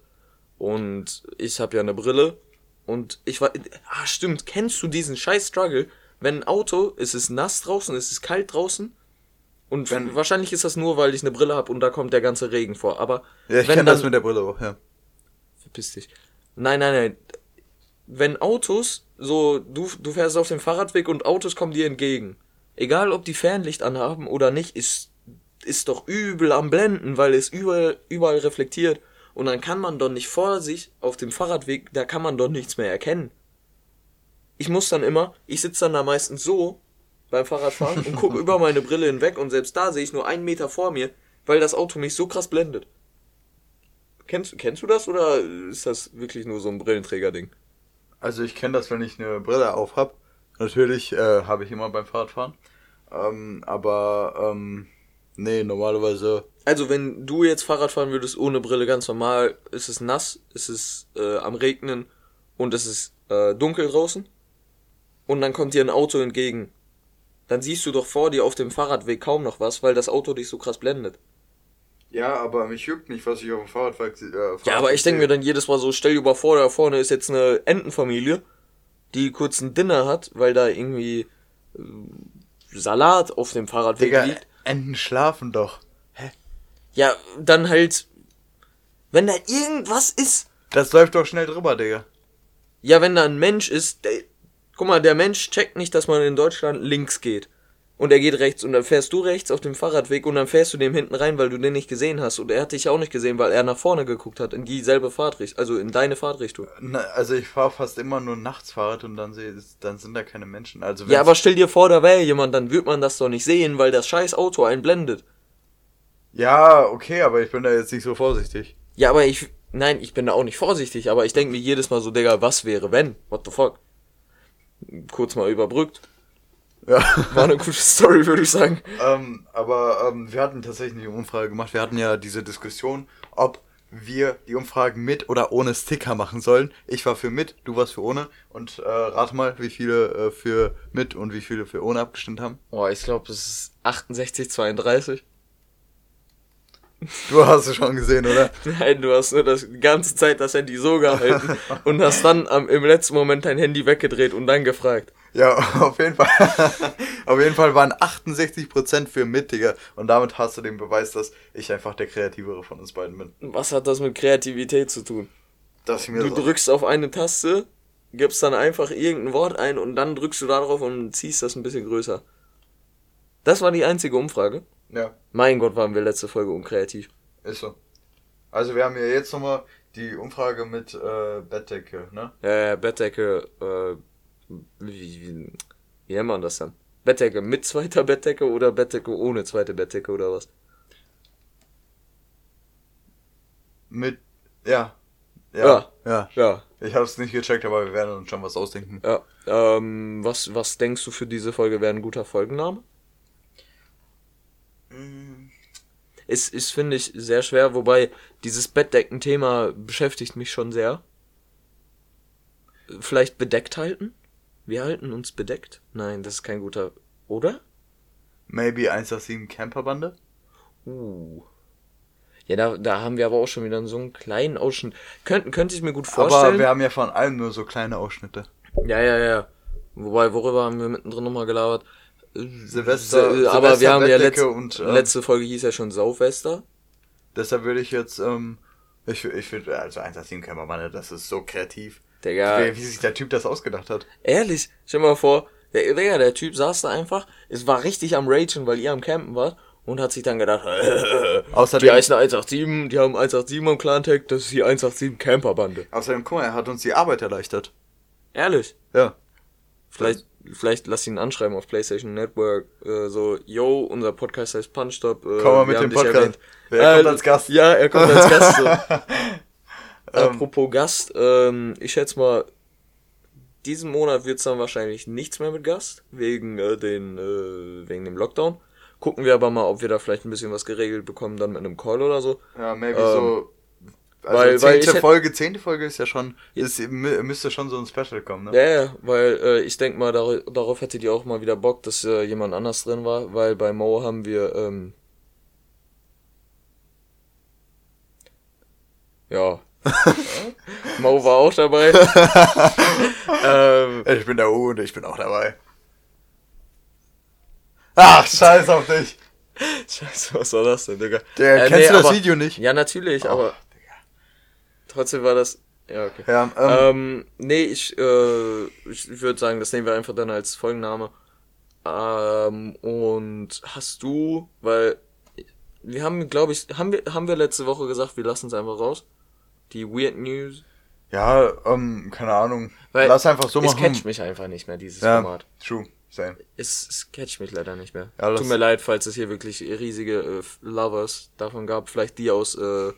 Und ich habe ja eine Brille. Und ich war. Ah, stimmt. Kennst du diesen scheiß Struggle? Wenn ein Auto, es ist nass draußen, es ist kalt draußen. Und Wenn- *laughs* wahrscheinlich ist das nur, weil ich eine Brille habe und da kommt der ganze Regen vor. Aber Ja, ich kenne das mit der Brille auch, ja. Verpiss dich. Nein, nein, nein. Wenn Autos, so, du, du fährst auf dem Fahrradweg und Autos kommen dir entgegen. Egal, ob die Fernlicht anhaben oder nicht, ist, ist doch übel am Blenden, weil es überall, überall reflektiert. Und dann kann man doch nicht vor sich auf dem Fahrradweg, da kann man doch nichts mehr erkennen. Ich muss dann immer, ich sitze dann da meistens so beim Fahrradfahren und gucke über meine Brille hinweg und selbst da sehe ich nur einen Meter vor mir, weil das Auto mich so krass blendet. Kennst, kennst du das oder ist das wirklich nur so ein Brillenträger-Ding? Also ich kenne das, wenn ich eine Brille auf hab. Natürlich äh, habe ich immer beim Fahrradfahren. Ähm, aber ähm, nee, normalerweise. Also wenn du jetzt Fahrrad fahren würdest ohne Brille ganz normal, ist es nass, ist es äh, am Regnen und es ist äh, dunkel draußen und dann kommt dir ein Auto entgegen. Dann siehst du doch vor dir auf dem Fahrradweg kaum noch was, weil das Auto dich so krass blendet. Ja, aber mich juckt nicht, was ich auf dem Fahrradweg äh, Ja, aber ich denke mir dann jedes Mal so, stell dir mal vor, da vorne ist jetzt eine Entenfamilie, die kurz ein Dinner hat, weil da irgendwie äh, Salat auf dem Fahrradweg Digga, liegt. Enten schlafen doch. Ja, dann halt, wenn da irgendwas ist, Das läuft doch schnell drüber, Digga. ja, wenn da ein Mensch ist, der, guck mal, der Mensch checkt nicht, dass man in Deutschland links geht. Und er geht rechts und dann fährst du rechts auf dem Fahrradweg und dann fährst du dem hinten rein, weil du den nicht gesehen hast. Und er hat dich auch nicht gesehen, weil er nach vorne geguckt hat, in dieselbe Fahrtrichtung, also in deine Fahrtrichtung. Na, also ich fahre fast immer nur nachts Fahrrad und dann, seh, dann sind da keine Menschen. Also Ja, aber stell dir vor, da wäre jemand, dann wird man das doch nicht sehen, weil das scheiß Auto einen blendet. Ja, okay, aber ich bin da jetzt nicht so vorsichtig. Ja, aber ich, nein, ich bin da auch nicht vorsichtig, aber ich denke mir jedes Mal so, Digga, was wäre wenn? What the fuck? Kurz mal überbrückt. Ja. War eine gute Story, würde ich sagen. ähm, aber ähm, wir hatten tatsächlich eine Umfrage gemacht. Wir hatten ja diese Diskussion, ob wir die Umfragen mit oder ohne Sticker machen sollen. Ich war für mit, du warst für ohne. Und äh, rate mal, wie viele äh, für mit und wie viele für ohne abgestimmt haben. Oh, ich glaube, es ist 68, 32. *laughs* Du hast es schon gesehen, oder? Nein, du hast nur das die ganze Zeit das Handy so gehalten *laughs* und hast dann am, im letzten Moment dein Handy weggedreht und dann gefragt. Ja, *laughs* auf jeden Fall. auf jeden Fall waren 68% für mit, Digga. Und damit hast du den Beweis, dass ich einfach der kreativere von uns beiden bin. Was hat das mit Kreativität zu tun? Dass ich mir Du drückst auf eine Taste, gibst dann einfach irgendein Wort ein und dann drückst du da drauf und ziehst das ein bisschen größer. Das war die einzige Umfrage. Ja, Mein Gott, waren wir letzte Folge unkreativ. ist so. Also wir haben ja jetzt nochmal die Umfrage mit äh, Bettdecke, ne? Äh, Bettdecke, äh, wie, wie, wie nennt man das dann? Bettdecke mit zweiter Bettdecke oder Bettdecke ohne zweite Bettdecke oder was? Mit, ja. Ja. Ja. Ja, Ich habe es nicht gecheckt, aber wir werden uns schon was ausdenken. ja. Ähm, was, was denkst du für diese Folge wäre ein guter Folgenname? Ist, ist finde ich, sehr schwer, wobei dieses Bettdecken-Thema beschäftigt mich schon sehr. Vielleicht bedeckt halten? Wir halten uns bedeckt? Nein, das ist kein guter. Oder? Maybe 187 Camperbande? Uh. Ja, da, da haben wir aber auch schon wieder so einen kleinen Ausschnitt. Könnte, könnte ich mir gut vorstellen. Aber wir haben ja von allem nur so kleine Ausschnitte. ja, ja, ja. Wobei, worüber haben wir mittendrin nochmal gelabert? Silvester, Äh, aber Silvester, wir haben ja Bettdecke letz, und, äh, letzte Folge hieß ja schon Saufester. Deshalb würde ich jetzt, ähm, ich, ich würde, also 187 Camperbande, das ist so kreativ. Digga, Wie, wie sich der Typ das ausgedacht hat. ehrlich, stell mal vor, der, Digga, der Typ saß da einfach, es war richtig am Ragen, weil ihr am Campen wart und hat sich dann gedacht, *laughs* Außerdem- die heißen 187, die haben 187 am Clan-Tag, das ist die 187 Camperbande. Außerdem, guck mal, er hat uns die Arbeit erleichtert. Ehrlich. Ja. Vielleicht, vielleicht lass ihn anschreiben auf PlayStation Network, äh, so, yo, unser Podcast heißt Punchtop. Äh, Komm mal mit dem Podcast. erwähnt. Wer Äh, kommt als Gast? Ja, er kommt als Gast. So. *laughs* *laughs* Ähm. Apropos Gast, ähm, ich schätze mal, diesen Monat wird's dann wahrscheinlich nichts mehr mit Gast, wegen, äh, den, äh, wegen dem Lockdown. Gucken wir aber mal, ob wir da vielleicht ein bisschen was geregelt bekommen, dann mit einem Call oder so. Ja, maybe Ähm, so. Also weil- weil zehnte hätt- Folge, zehnte Folge ist ja schon, ist, mü- müsste schon so ein Special kommen, ne? Ja, ja, weil äh, ich denk mal, dar darauf hättet ihr auch mal wieder Bock, dass äh, jemand anders drin war, weil bei Mo haben wir, ähm, ja. *laughs* Mo war auch dabei. *laughs* ähm, Ich bin der U und ich bin auch dabei. Ach, scheiß auf dich. *laughs* Scheiße, was war das denn, Digga? Der, Äh, kennst nee, du das aber- Video nicht? Ja, natürlich, Oh, aber trotzdem war das. Ja, okay. Ja, ähm, Ähm, nee, ich, äh, ich würde sagen, das nehmen wir einfach dann als Folgenname. Ähm, und hast du, weil wir haben, glaube ich, haben wir, haben wir letzte Woche gesagt, wir lassen es einfach raus. Die Weird News. ja, ähm, keine Ahnung. Weil Lass einfach so es machen. catcht mich einfach nicht mehr, dieses ja, Format. true, same. Es, es catcht mich leider nicht mehr. Ja, Tut mir leid, falls es hier wirklich riesige äh, Lovers davon gab. Vielleicht die aus, äh,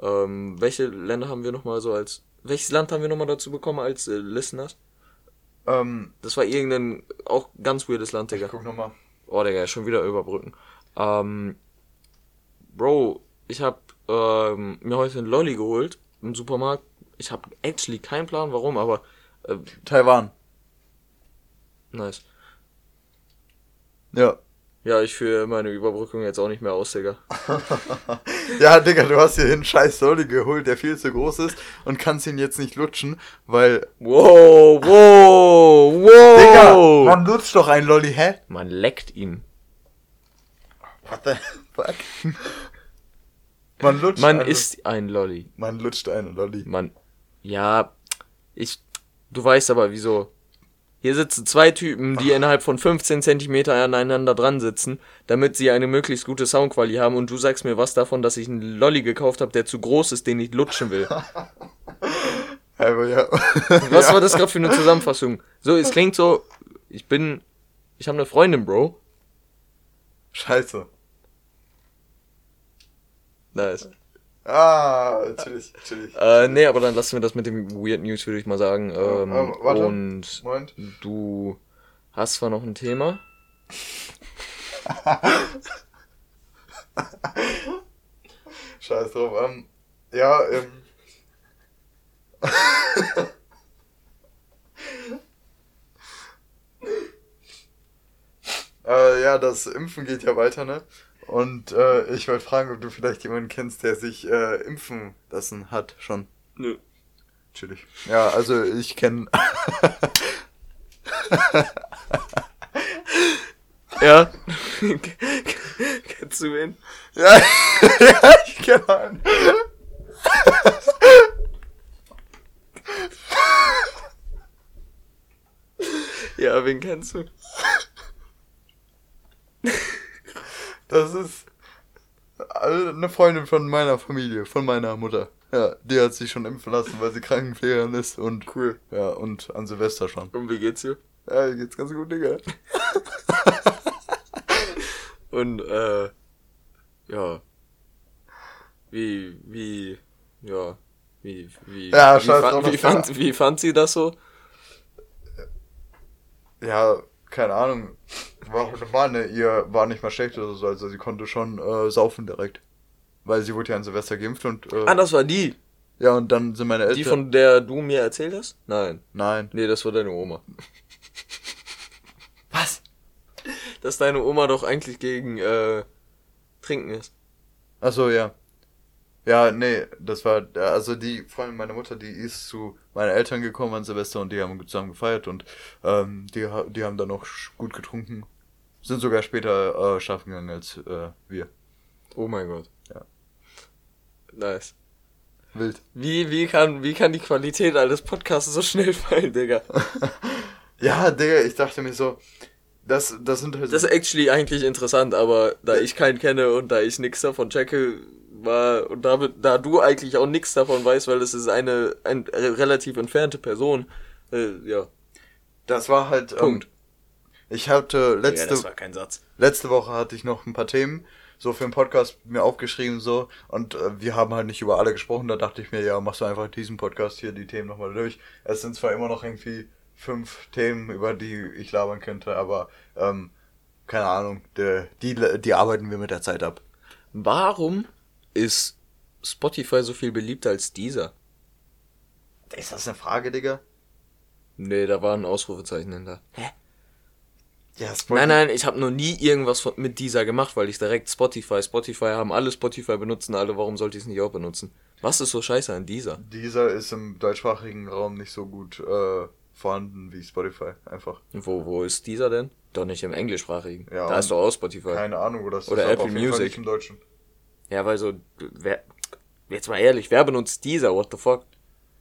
ähm, welche Länder haben wir nochmal so als, welches Land haben wir nochmal dazu bekommen als äh, Listeners? Ähm, Das war irgendein, auch ganz weirdes Land, Digga. guck nochmal. Oh, Digga, schon wieder überbrücken. Ähm, Bro, ich hab ähm, mir heute einen Lolli geholt im Supermarkt. Ich hab actually keinen Plan, warum, aber äh, Taiwan. nice. Ja. Ja, ich führe meine Überbrückung jetzt auch nicht mehr aus, Digga. *laughs* Ja, Digga, du hast hier einen scheiß Soli geholt, der viel zu groß ist und kannst ihn jetzt nicht lutschen, weil. Wow, wow, wow. Digga, man lutscht doch einen Lolli, hä? Man leckt ihn. What the fuck? Man lutscht Man einen- isst ein Lolli. Man lutscht einen Lolli. Man, ja, ich, du weißt aber wieso. Hier sitzen zwei Typen, die innerhalb von 15 Zentimeter aneinander dran sitzen, damit sie eine möglichst gute Soundqualität haben und du sagst mir was davon, dass ich einen Lolli gekauft habe, der zu groß ist, den ich lutschen will. *laughs* Ja. *laughs* Was war das gerade für eine Zusammenfassung? So, es klingt so, ich bin, ich habe eine Freundin, Bro. Scheiße. Nice. Ah, natürlich, natürlich. Äh, nee, aber dann lassen wir das mit dem Weird News, würde ich mal sagen. Ähm, ähm, warte. Und Moment. du hast zwar noch ein Thema. *laughs* Scheiß drauf. Ähm, ja, ähm. *laughs* äh, ja, das Impfen geht ja weiter, ne? Und äh, ich wollte fragen, ob du vielleicht jemanden kennst, der sich äh, impfen lassen hat schon. Nö. Chillig. Ja, also ich kenne. *laughs* Ja. *laughs* Kennst du wen? ja, *laughs* ja, ich kenne einen. Ja, wen kennst du? Das ist eine Freundin von meiner Familie, von meiner Mutter. Ja, die hat sich schon impfen lassen, weil sie Krankenpflegerin ist und Cool. ja, und an Silvester schon. Und wie geht's dir? Ja, ihr geht's ganz gut, Digga. *laughs* Und, äh, ja. Wie, wie, ja. Wie, wie, Ja, wie, fand, wie, fand, wie fand sie das so? Ja, keine Ahnung. War, war ne, ihr war nicht mal schlecht oder so, also sie konnte schon äh, saufen direkt. Weil sie wurde ja an Silvester geimpft und äh, Ah, das war die. ja, und dann sind meine Eltern. Die, von der du mir erzählt hast? Nein. Nein. Nee, das war deine Oma. *laughs* Was? Dass deine Oma doch eigentlich gegen, äh, Trinken ist. Achso, ja. Ja, nee, das war, also die Freundin meiner Mutter, die ist zu meinen Eltern gekommen an Silvester und die haben zusammen gefeiert und ähm, die, die haben dann noch sch- gut getrunken. Sind sogar später äh, schlafen gegangen als äh, wir. Oh mein Gott. Ja. Nice. Wild. Wie, wie kann, wie kann die Qualität eines Podcasts so schnell *laughs* fallen, Digga? *laughs* Ja, Digga, ich dachte mir so, das, das sind halt Das ist actually eigentlich interessant, aber da ich keinen kenne und da ich nix davon checke, war, und damit, da du eigentlich auch nix davon weißt, weil es ist eine, ein re- relativ entfernte Person, äh, ja. das war halt. Ähm, Punkt. Ich hatte letzte, ja, das war kein Satz. letzte Woche hatte ich noch ein paar Themen so für den Podcast mir aufgeschrieben so und äh, wir haben halt nicht über alle gesprochen. Da dachte ich mir, ja, machst du einfach diesen Podcast hier die Themen nochmal durch. Es sind zwar immer noch irgendwie fünf Themen, über die ich labern könnte, aber ähm, keine Ahnung, die, die, die arbeiten wir mit der Zeit ab. Warum ist Spotify so viel beliebter als dieser? Ist das eine Frage, Digga? Nee, da war ein Ausrufezeichen hinter. Hä? Ja, Nein, nein, ich habe noch nie irgendwas von, mit dieser gemacht, weil ich direkt Spotify, Spotify haben alle Spotify benutzen alle, warum sollte ich es nicht auch benutzen? Was ist so scheiße an dieser? Dieser ist im deutschsprachigen Raum nicht so gut äh, vorhanden wie Spotify, einfach. Wo, wo ist dieser denn? Doch nicht im englischsprachigen. Ja, da ist doch auch Spotify. Keine Ahnung, wo das Oder Apple auf jeden Fall Music. im Deutschen. Ja, weil so, wer, jetzt mal ehrlich, wer benutzt dieser? What the fuck?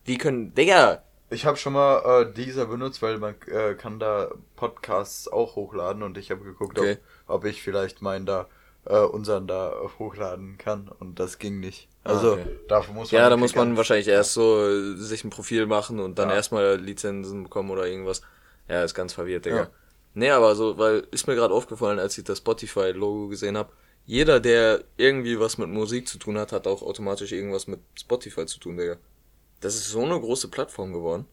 Wie können, Digga, Ich habe schon mal äh, dieser benutzt, weil man äh, kann da Podcasts auch hochladen und ich habe geguckt, Okay. ob, ob ich vielleicht meinen da, äh, unseren da hochladen kann und das ging nicht. Also Ah, okay. dafür muss man. ja, da muss man wahrscheinlich erst so äh, sich ein Profil machen und dann Ja. erstmal Lizenzen bekommen oder irgendwas. Ja, ist ganz verwirrt, Digga. Ja. Nee, aber so, weil, ist mir gerade aufgefallen, als ich das Spotify-Logo gesehen habe, jeder, der irgendwie was mit Musik zu tun hat, hat auch automatisch irgendwas mit Spotify zu tun, Digga. Das ist so eine große Plattform geworden.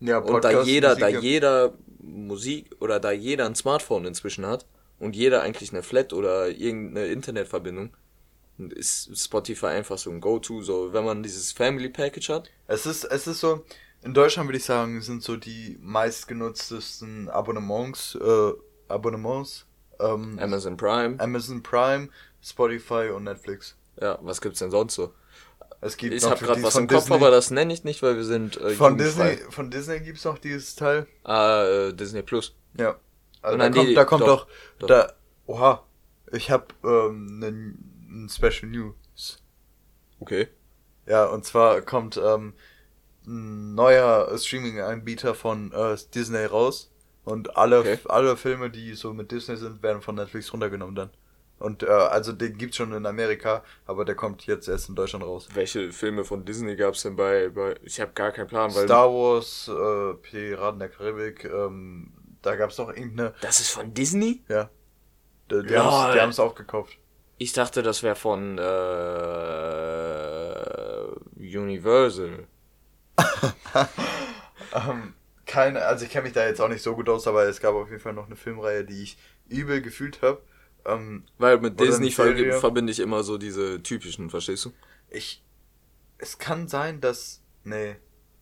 Ja, Und da Podcast, jeder, da Musik- jeder Musik oder da jeder ein Smartphone inzwischen hat und jeder eigentlich eine Flat oder irgendeine Internetverbindung, ist Spotify einfach so ein Go-To, so wenn man dieses Family Package hat. Es ist, es ist so, in Deutschland würde ich sagen, sind so die meistgenutztesten Abonnements, äh, Abonnements, ähm, Amazon Prime. Amazon Prime, Spotify und Netflix. Ja, was gibt's denn sonst so? Es gibt Ich habe gerade was von im Kopf, Disney- aber das nenne ich nicht, weil wir sind äh, Von. Disney, von Disney gibt's noch dieses Teil. Ah, äh, Disney Plus. Ja. Also Nein, da kommt, die- da kommt doch, doch, da, oha, ich hab ähm, einen Special News. Okay. Ja, und zwar kommt ähm, ein neuer Streaming-Anbieter von äh, Disney raus und alle, Okay. alle Filme, die so mit Disney sind, werden von Netflix runtergenommen dann. Und äh, also den gibt's schon in Amerika, aber der kommt jetzt erst in Deutschland raus. Welche Filme von Disney gab's denn bei, bei ich habe gar keinen Plan, weil Star Wars, äh, Piraten der Karibik, ähm, da gab's doch irgendeine, das ist von Disney? ja, die, die haben's, die haben's aufgekauft. Ich dachte, das wäre von äh, Universal. *laughs* *laughs* Ähm, keine, also ich kenne mich da jetzt auch nicht so gut aus, aber es gab auf jeden Fall noch eine Filmreihe, die ich übel gefühlt habe. Ähm, Weil mit Disney Serie. verbinde ich immer so diese typischen, verstehst du? ich, es kann sein, dass, nee,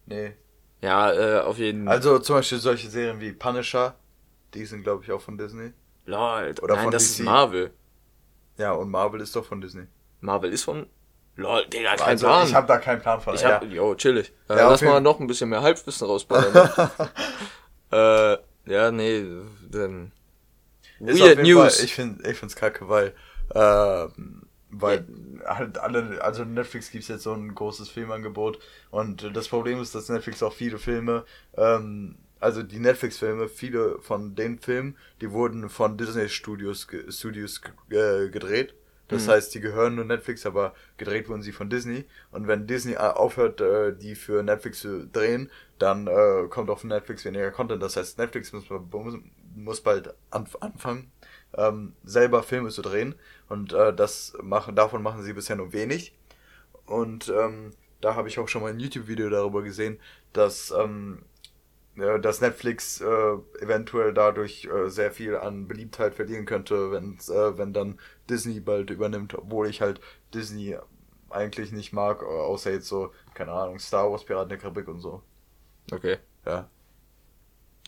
nee. Ja, äh, auf jeden Fall. Also zum Beispiel solche Serien wie Punisher, die sind glaube ich auch von Disney. Lol, oder nein, von das DC. ist Marvel. Ja, und Marvel ist doch von Disney. Marvel ist von. Lol, Digga, kein Also Plan. ich habe da keinen Plan von. Ich ja. hab, jo, chillig. Äh, Ja, lass mal noch ein bisschen mehr Halbwissen rausballern. ne? *laughs* äh, ja, nee, dann. Weird News. Fall, ich finde ich find's kacke, weil, ähm, weil halt alle, also Netflix gibt's jetzt so ein großes Filmangebot und das Problem ist, dass Netflix auch viele Filme, ähm, also die Netflix-Filme, viele von den Filmen, die wurden von Disney Studios, Studios äh, gedreht. Das Mhm. heißt, die gehören nur Netflix, aber gedreht wurden sie von Disney. Und wenn Disney äh, aufhört, äh, die für Netflix zu drehen, dann äh, kommt auf Netflix weniger Content. Das heißt, Netflix muss, muss, muss bald anf anfangen, ähm, selber Filme zu drehen. Und äh, das machen, davon machen sie bisher nur wenig. Und ähm, da habe ich auch schon mal ein YouTube-Video darüber gesehen, dass, ähm, dass Netflix äh, eventuell dadurch äh, sehr viel an Beliebtheit verlieren könnte, wenn's, äh, wenn dann Disney bald übernimmt, obwohl ich halt Disney eigentlich nicht mag, äh, außer jetzt so, keine Ahnung, Star Wars, Piraten der Karibik und so. Okay. Ja.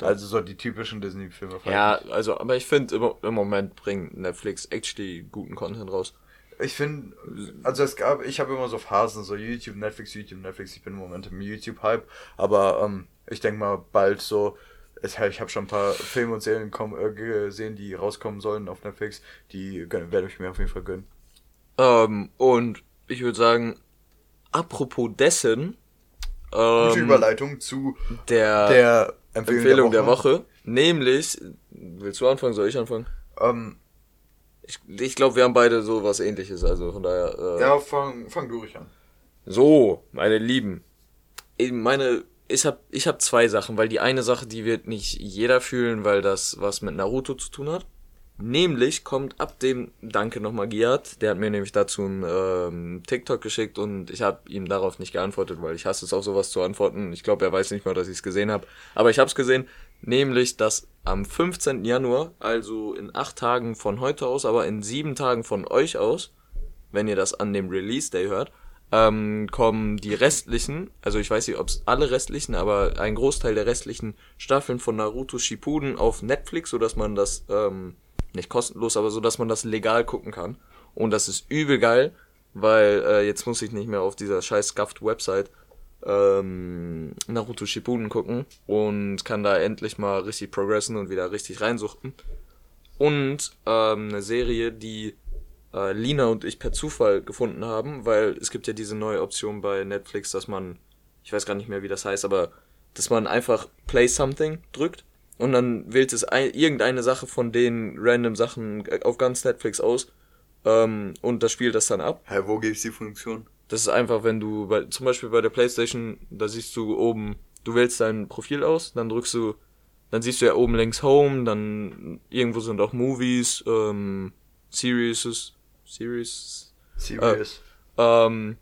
Also so die typischen Disney-Filme. Ja, also, aber ich finde, im, im Moment bringt Netflix actually guten Content raus. Ich finde, also es gab, ich habe immer so Phasen, so YouTube, Netflix, YouTube, Netflix. Ich bin im Moment im YouTube-Hype, aber ähm, ich denke mal bald so. Ich habe schon ein paar Filme und Serien kommen, äh, gesehen, die rauskommen sollen auf Netflix. Die werde ich mir auf jeden Fall gönnen. Ähm, und ich würde sagen, apropos dessen, Gute ähm, Überleitung zu der, der Empfehlung, Empfehlung der Woche. Nämlich, willst du anfangen, soll ich anfangen? Ähm, Ich, ich glaube, wir haben beide so was ähnliches, also von daher. Äh, ja, fang, fang du ruhig an. So, meine Lieben. Meine, ich hab, ich hab zwei Sachen, weil die eine Sache, die wird nicht jeder fühlen, weil das was mit Naruto zu tun hat. Nämlich kommt ab dem, danke nochmal Giat, der hat mir nämlich dazu ein ähm, TikTok geschickt und ich habe ihm darauf nicht geantwortet, weil ich hasse es auch sowas zu antworten. Ich glaube, er weiß nicht mal, dass ich es gesehen habe. Aber ich habe es gesehen, nämlich, dass am 15. Januar, also in acht Tagen von heute aus, aber in sieben Tagen von euch aus, wenn ihr das an dem Release Day hört, ähm, kommen die restlichen, also ich weiß nicht, ob es alle restlichen, aber ein Großteil der restlichen Staffeln von Naruto Shippuden auf Netflix, so dass man das ähm, nicht kostenlos, aber so dass man das legal gucken kann. Und das ist übel geil, weil äh, jetzt muss ich nicht mehr auf dieser scheiß scuffed Website ähm, Naruto Shippuden gucken und kann da endlich mal richtig progressen und wieder richtig reinsuchten. Und ähm, eine Serie, die äh, Lina und ich per Zufall gefunden haben, weil es gibt ja diese neue Option bei Netflix, dass man, ich weiß gar nicht mehr, wie das heißt, aber dass man einfach Play Something drückt und dann wählt es ein, irgendeine Sache von den random Sachen auf ganz Netflix aus ähm, und das spielt das dann ab. Hä, wo gibt's die Funktion? Das ist einfach, wenn du bei, zum Beispiel bei der Playstation, da siehst du oben, du wählst dein Profil aus, dann drückst du, dann siehst du ja oben links Home, dann irgendwo sind auch Movies, ähm, Series, Series, Serious. ähm,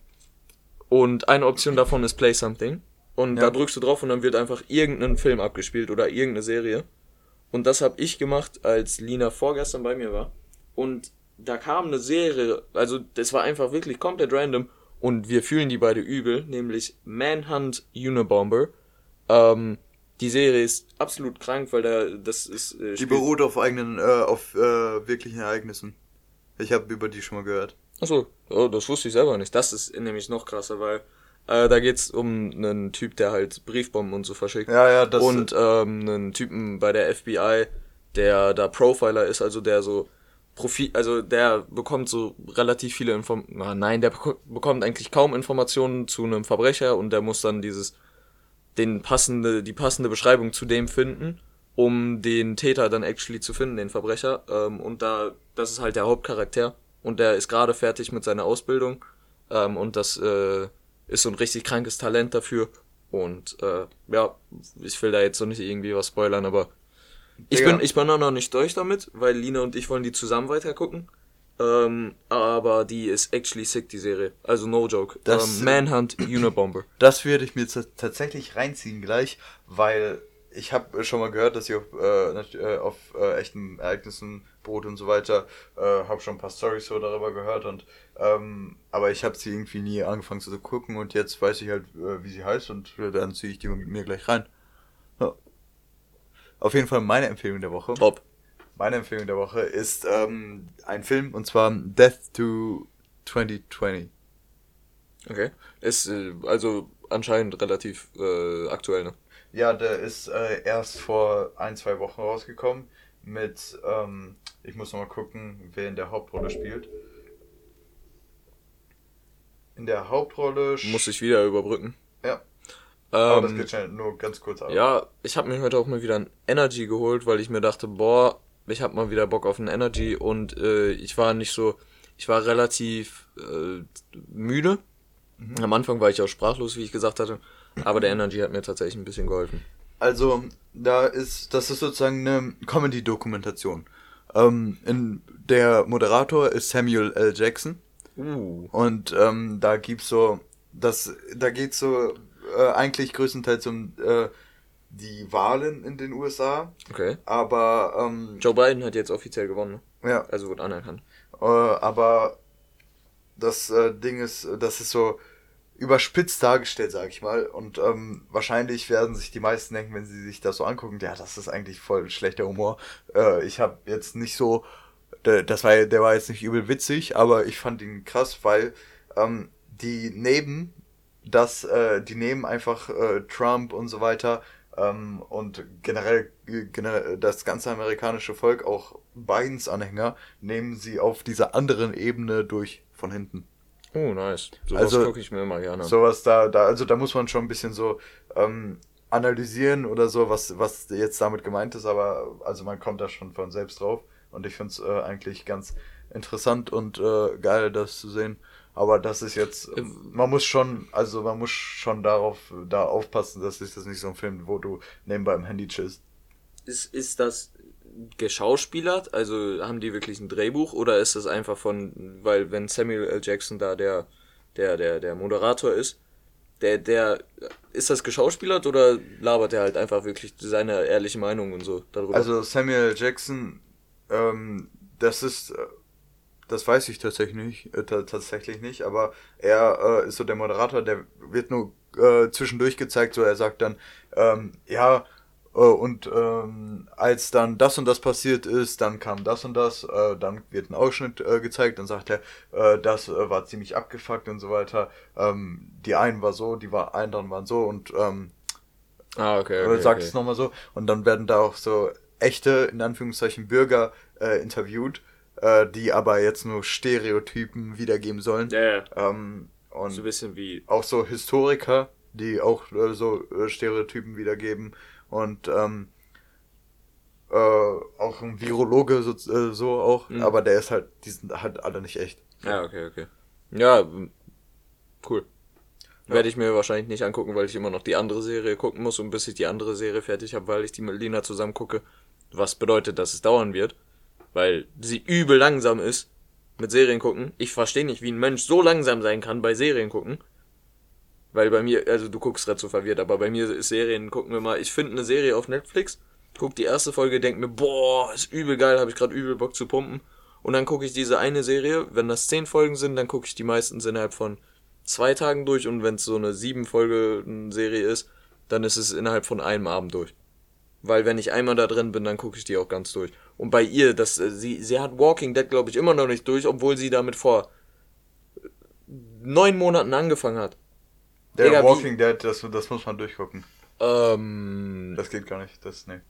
und eine Option davon ist Play Something. Und Ja. da drückst du drauf und dann wird einfach irgendein Film abgespielt oder irgendeine Serie. Und das habe ich gemacht, als Lina vorgestern bei mir war. Und da kam eine Serie, also das war einfach wirklich komplett random. Und wir fühlen die beide übel, nämlich Manhunt Unabomber. Ähm, die Serie ist absolut krank, weil da das ist. Äh, Die beruht auf eigenen, äh, auf äh, wirklichen Ereignissen. Ich habe über die schon mal gehört. Achso, oh, das wusste ich selber nicht. Das ist nämlich noch krasser, weil äh, da geht's um einen Typ, der halt Briefbomben und so verschickt. Ja, ja, das. und ähm, einen Typen bei der FBI, der da Profiler ist, also der so Profi also der bekommt so relativ viele Informationen, nein, der beko- bekommt eigentlich kaum Informationen zu einem Verbrecher und der muss dann dieses den passende die passende Beschreibung zu dem finden, um den Täter dann actually zu finden, den Verbrecher ähm, und da das ist halt der Hauptcharakter und der ist gerade fertig mit seiner Ausbildung ähm, und das äh, ist so ein richtig krankes Talent dafür und äh, ja, ich will da jetzt so nicht irgendwie was spoilern, aber ich Digga. bin ich bin auch noch nicht durch damit, weil Lina und ich wollen die zusammen weitergucken. Ähm, aber die ist actually sick, die Serie. Also no joke. Das- ähm, Manhunt Unabomber. Das werde ich mir tatsächlich reinziehen gleich, weil ich habe schon mal gehört, dass sie auf, äh, äh, auf äh, echten Ereignissen beruht und so weiter. Äh, habe schon ein paar Stories so darüber gehört und ähm, aber ich habe sie irgendwie nie angefangen zu gucken und jetzt weiß ich halt, äh, wie sie heißt und äh, dann ziehe ich die mir gleich rein. Ja. Auf jeden Fall meine Empfehlung der Woche. Top. Meine Empfehlung der Woche ist ähm, ein Film und zwar Death to 2020. Okay. Ist äh, also anscheinend relativ äh, aktuell, ne? Ja, der ist äh, erst vor ein, zwei Wochen rausgekommen mit, ähm, ich muss noch mal gucken, wer in der Hauptrolle spielt. In der Hauptrolle... Muss ich wieder überbrücken. Ja, aber das Ähm, geht schnell, nur ganz kurz ab. ja, ich habe mir heute auch mal wieder ein Energy geholt, weil ich mir dachte, boah, ich habe mal wieder Bock auf ein Energy und äh, ich war nicht so, ich war relativ äh, müde. Am Anfang war ich auch sprachlos, wie ich gesagt hatte, aber der Energy hat mir tatsächlich ein bisschen geholfen. Also, da ist, das ist sozusagen eine Comedy-Dokumentation. Ähm, in, der Moderator ist Samuel L. Jackson. Uh. Und ähm, da gibt's so, das, da geht's so äh, eigentlich größtenteils um äh, die Wahlen in den USA, Okay. aber ähm, Joe Biden hat jetzt offiziell gewonnen, ne? ja, also wird anerkannt. äh, aber das äh, Ding ist, das ist so überspitzt dargestellt, sag ich mal. Und ähm, wahrscheinlich werden sich die meisten denken, wenn sie sich das so angucken, ja, das ist eigentlich voll schlechter Humor. Äh, ich habe jetzt nicht so, das war, der war jetzt nicht übel witzig, aber ich fand ihn krass, weil ähm, die neben das, äh, die nehmen einfach äh, Trump und so weiter ähm, und generell, generell das ganze amerikanische Volk, auch Bidens Anhänger, nehmen sie auf dieser anderen Ebene durch von hinten. Oh, nice. Sowas Also, gucke ich mir immer gerne. Sowas da, da, also da muss man schon ein bisschen so ähm, analysieren oder so, was, was jetzt damit gemeint ist, aber also man kommt da schon von selbst drauf und ich finde es äh, eigentlich ganz interessant und äh, geil, das zu sehen. Aber das ist jetzt, äh, man muss schon, also man muss schon darauf, da aufpassen, dass ist das nicht so ein Film, wo du nebenbei im Handy chillst. Ist, ist das geschauspielert? Also haben die wirklich ein Drehbuch oder ist das einfach von, weil wenn Samuel L. Jackson da der, der, der, der Moderator ist, der, der, ist das geschauspielert oder labert er halt einfach wirklich seine ehrliche Meinung und so darüber? Also Samuel Jackson, ähm, das ist, äh, das weiß ich tatsächlich nicht, äh, ta- tatsächlich nicht, aber er äh, ist so der Moderator, der wird nur äh, zwischendurch gezeigt, so er sagt dann, ähm, ja, und ähm, als dann das und das passiert ist, dann kam das und das, äh, dann wird ein Ausschnitt äh, gezeigt, dann sagt er, äh, das äh, war ziemlich abgefuckt und so weiter. Ähm, die einen war so, die war, anderen waren so und ähm, ah, okay. oder okay, sagt okay. es nochmal so. Und dann werden da auch so echte, in Anführungszeichen, Bürger äh, interviewt, äh, die aber jetzt nur Stereotypen wiedergeben sollen. Ja. Ähm, So ein und bisschen wie, auch so Historiker, die auch äh, so äh, Stereotypen wiedergeben. Und ähm, äh, auch ein Virologe so, äh, so auch, Mhm. aber der ist halt, die sind halt alle nicht echt. ja, okay, okay. Ja, cool. Ja. Werde ich mir wahrscheinlich nicht angucken, weil ich immer noch die andere Serie gucken muss und bis ich die andere Serie fertig habe, weil ich die mit Lina zusammen gucke. Was bedeutet, dass es dauern wird, weil sie übel langsam ist mit Serien gucken. Ich verstehe nicht, wie ein Mensch so langsam sein kann bei Serien gucken. Weil bei mir, also du guckst gerade so verwirrt, aber bei mir ist Serien, gucken wir mal, ich finde eine Serie auf Netflix, guck die erste Folge, denk mir, boah, ist übel geil, habe ich gerade übel Bock zu pumpen. Und dann gucke ich diese eine Serie, wenn das zehn Folgen sind, dann gucke ich die meistens innerhalb von zwei Tagen durch und wenn es so eine sieben Folge Serie ist, dann ist es innerhalb von einem Abend durch. Weil wenn ich einmal da drin bin, dann gucke ich die auch ganz durch. Und bei ihr, das, äh, sie, sie hat Walking Dead, glaube ich, immer noch nicht durch, obwohl sie damit vor neun Monaten angefangen hat. Der Digga, wie- Walking Dead, das, das muss man durchgucken. Ähm, Das geht gar nicht. Das, nee.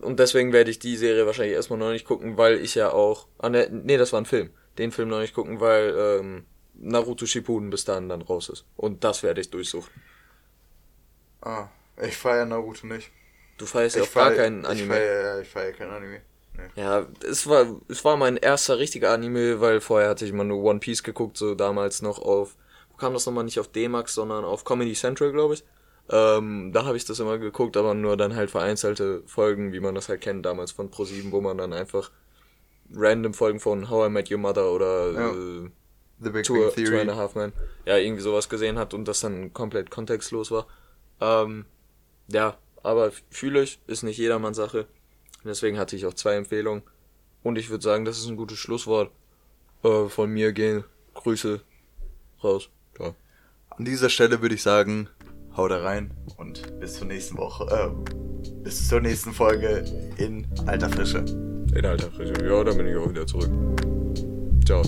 und deswegen werde ich die Serie wahrscheinlich erstmal noch nicht gucken, weil ich ja auch. Ah, ne, nee, das war ein Film. Den Film noch nicht gucken, weil ähm, Naruto Shippuden bis dahin dann raus ist. Und das werde ich durchsuchen. Ah, ich feiere Naruto nicht. Du feierst ja ich auch gar feier- keinen Ich Anime. feiere, ja, ich feiere kein Anime. Nee. Ja, es war, es war mein erster richtiger Anime, weil vorher hatte ich immer nur One Piece geguckt, so damals noch auf, kam das nochmal nicht auf D-Max, sondern auf Comedy Central, glaube ich. Ähm, da habe ich das immer geguckt, aber nur dann halt vereinzelte Folgen, wie man das halt kennt, damals von Pro7, wo man dann einfach random Folgen von How I Met Your Mother oder Ja. äh, The Big Two, Bang Two Theory. and a Half Men, ja, irgendwie sowas gesehen hat und das dann komplett kontextlos war. Ähm, ja, aber fühle ich, ist nicht jedermanns Sache. Deswegen hatte ich auch zwei Empfehlungen. Und ich würde sagen, das ist ein gutes Schlusswort. Äh, von mir gehen Grüße raus. An dieser Stelle würde ich sagen, hau da rein und bis zur nächsten Woche, äh, bis zur nächsten Folge in alter Frische. In alter Frische. Ja, dann bin ich auch wieder zurück. Ciao.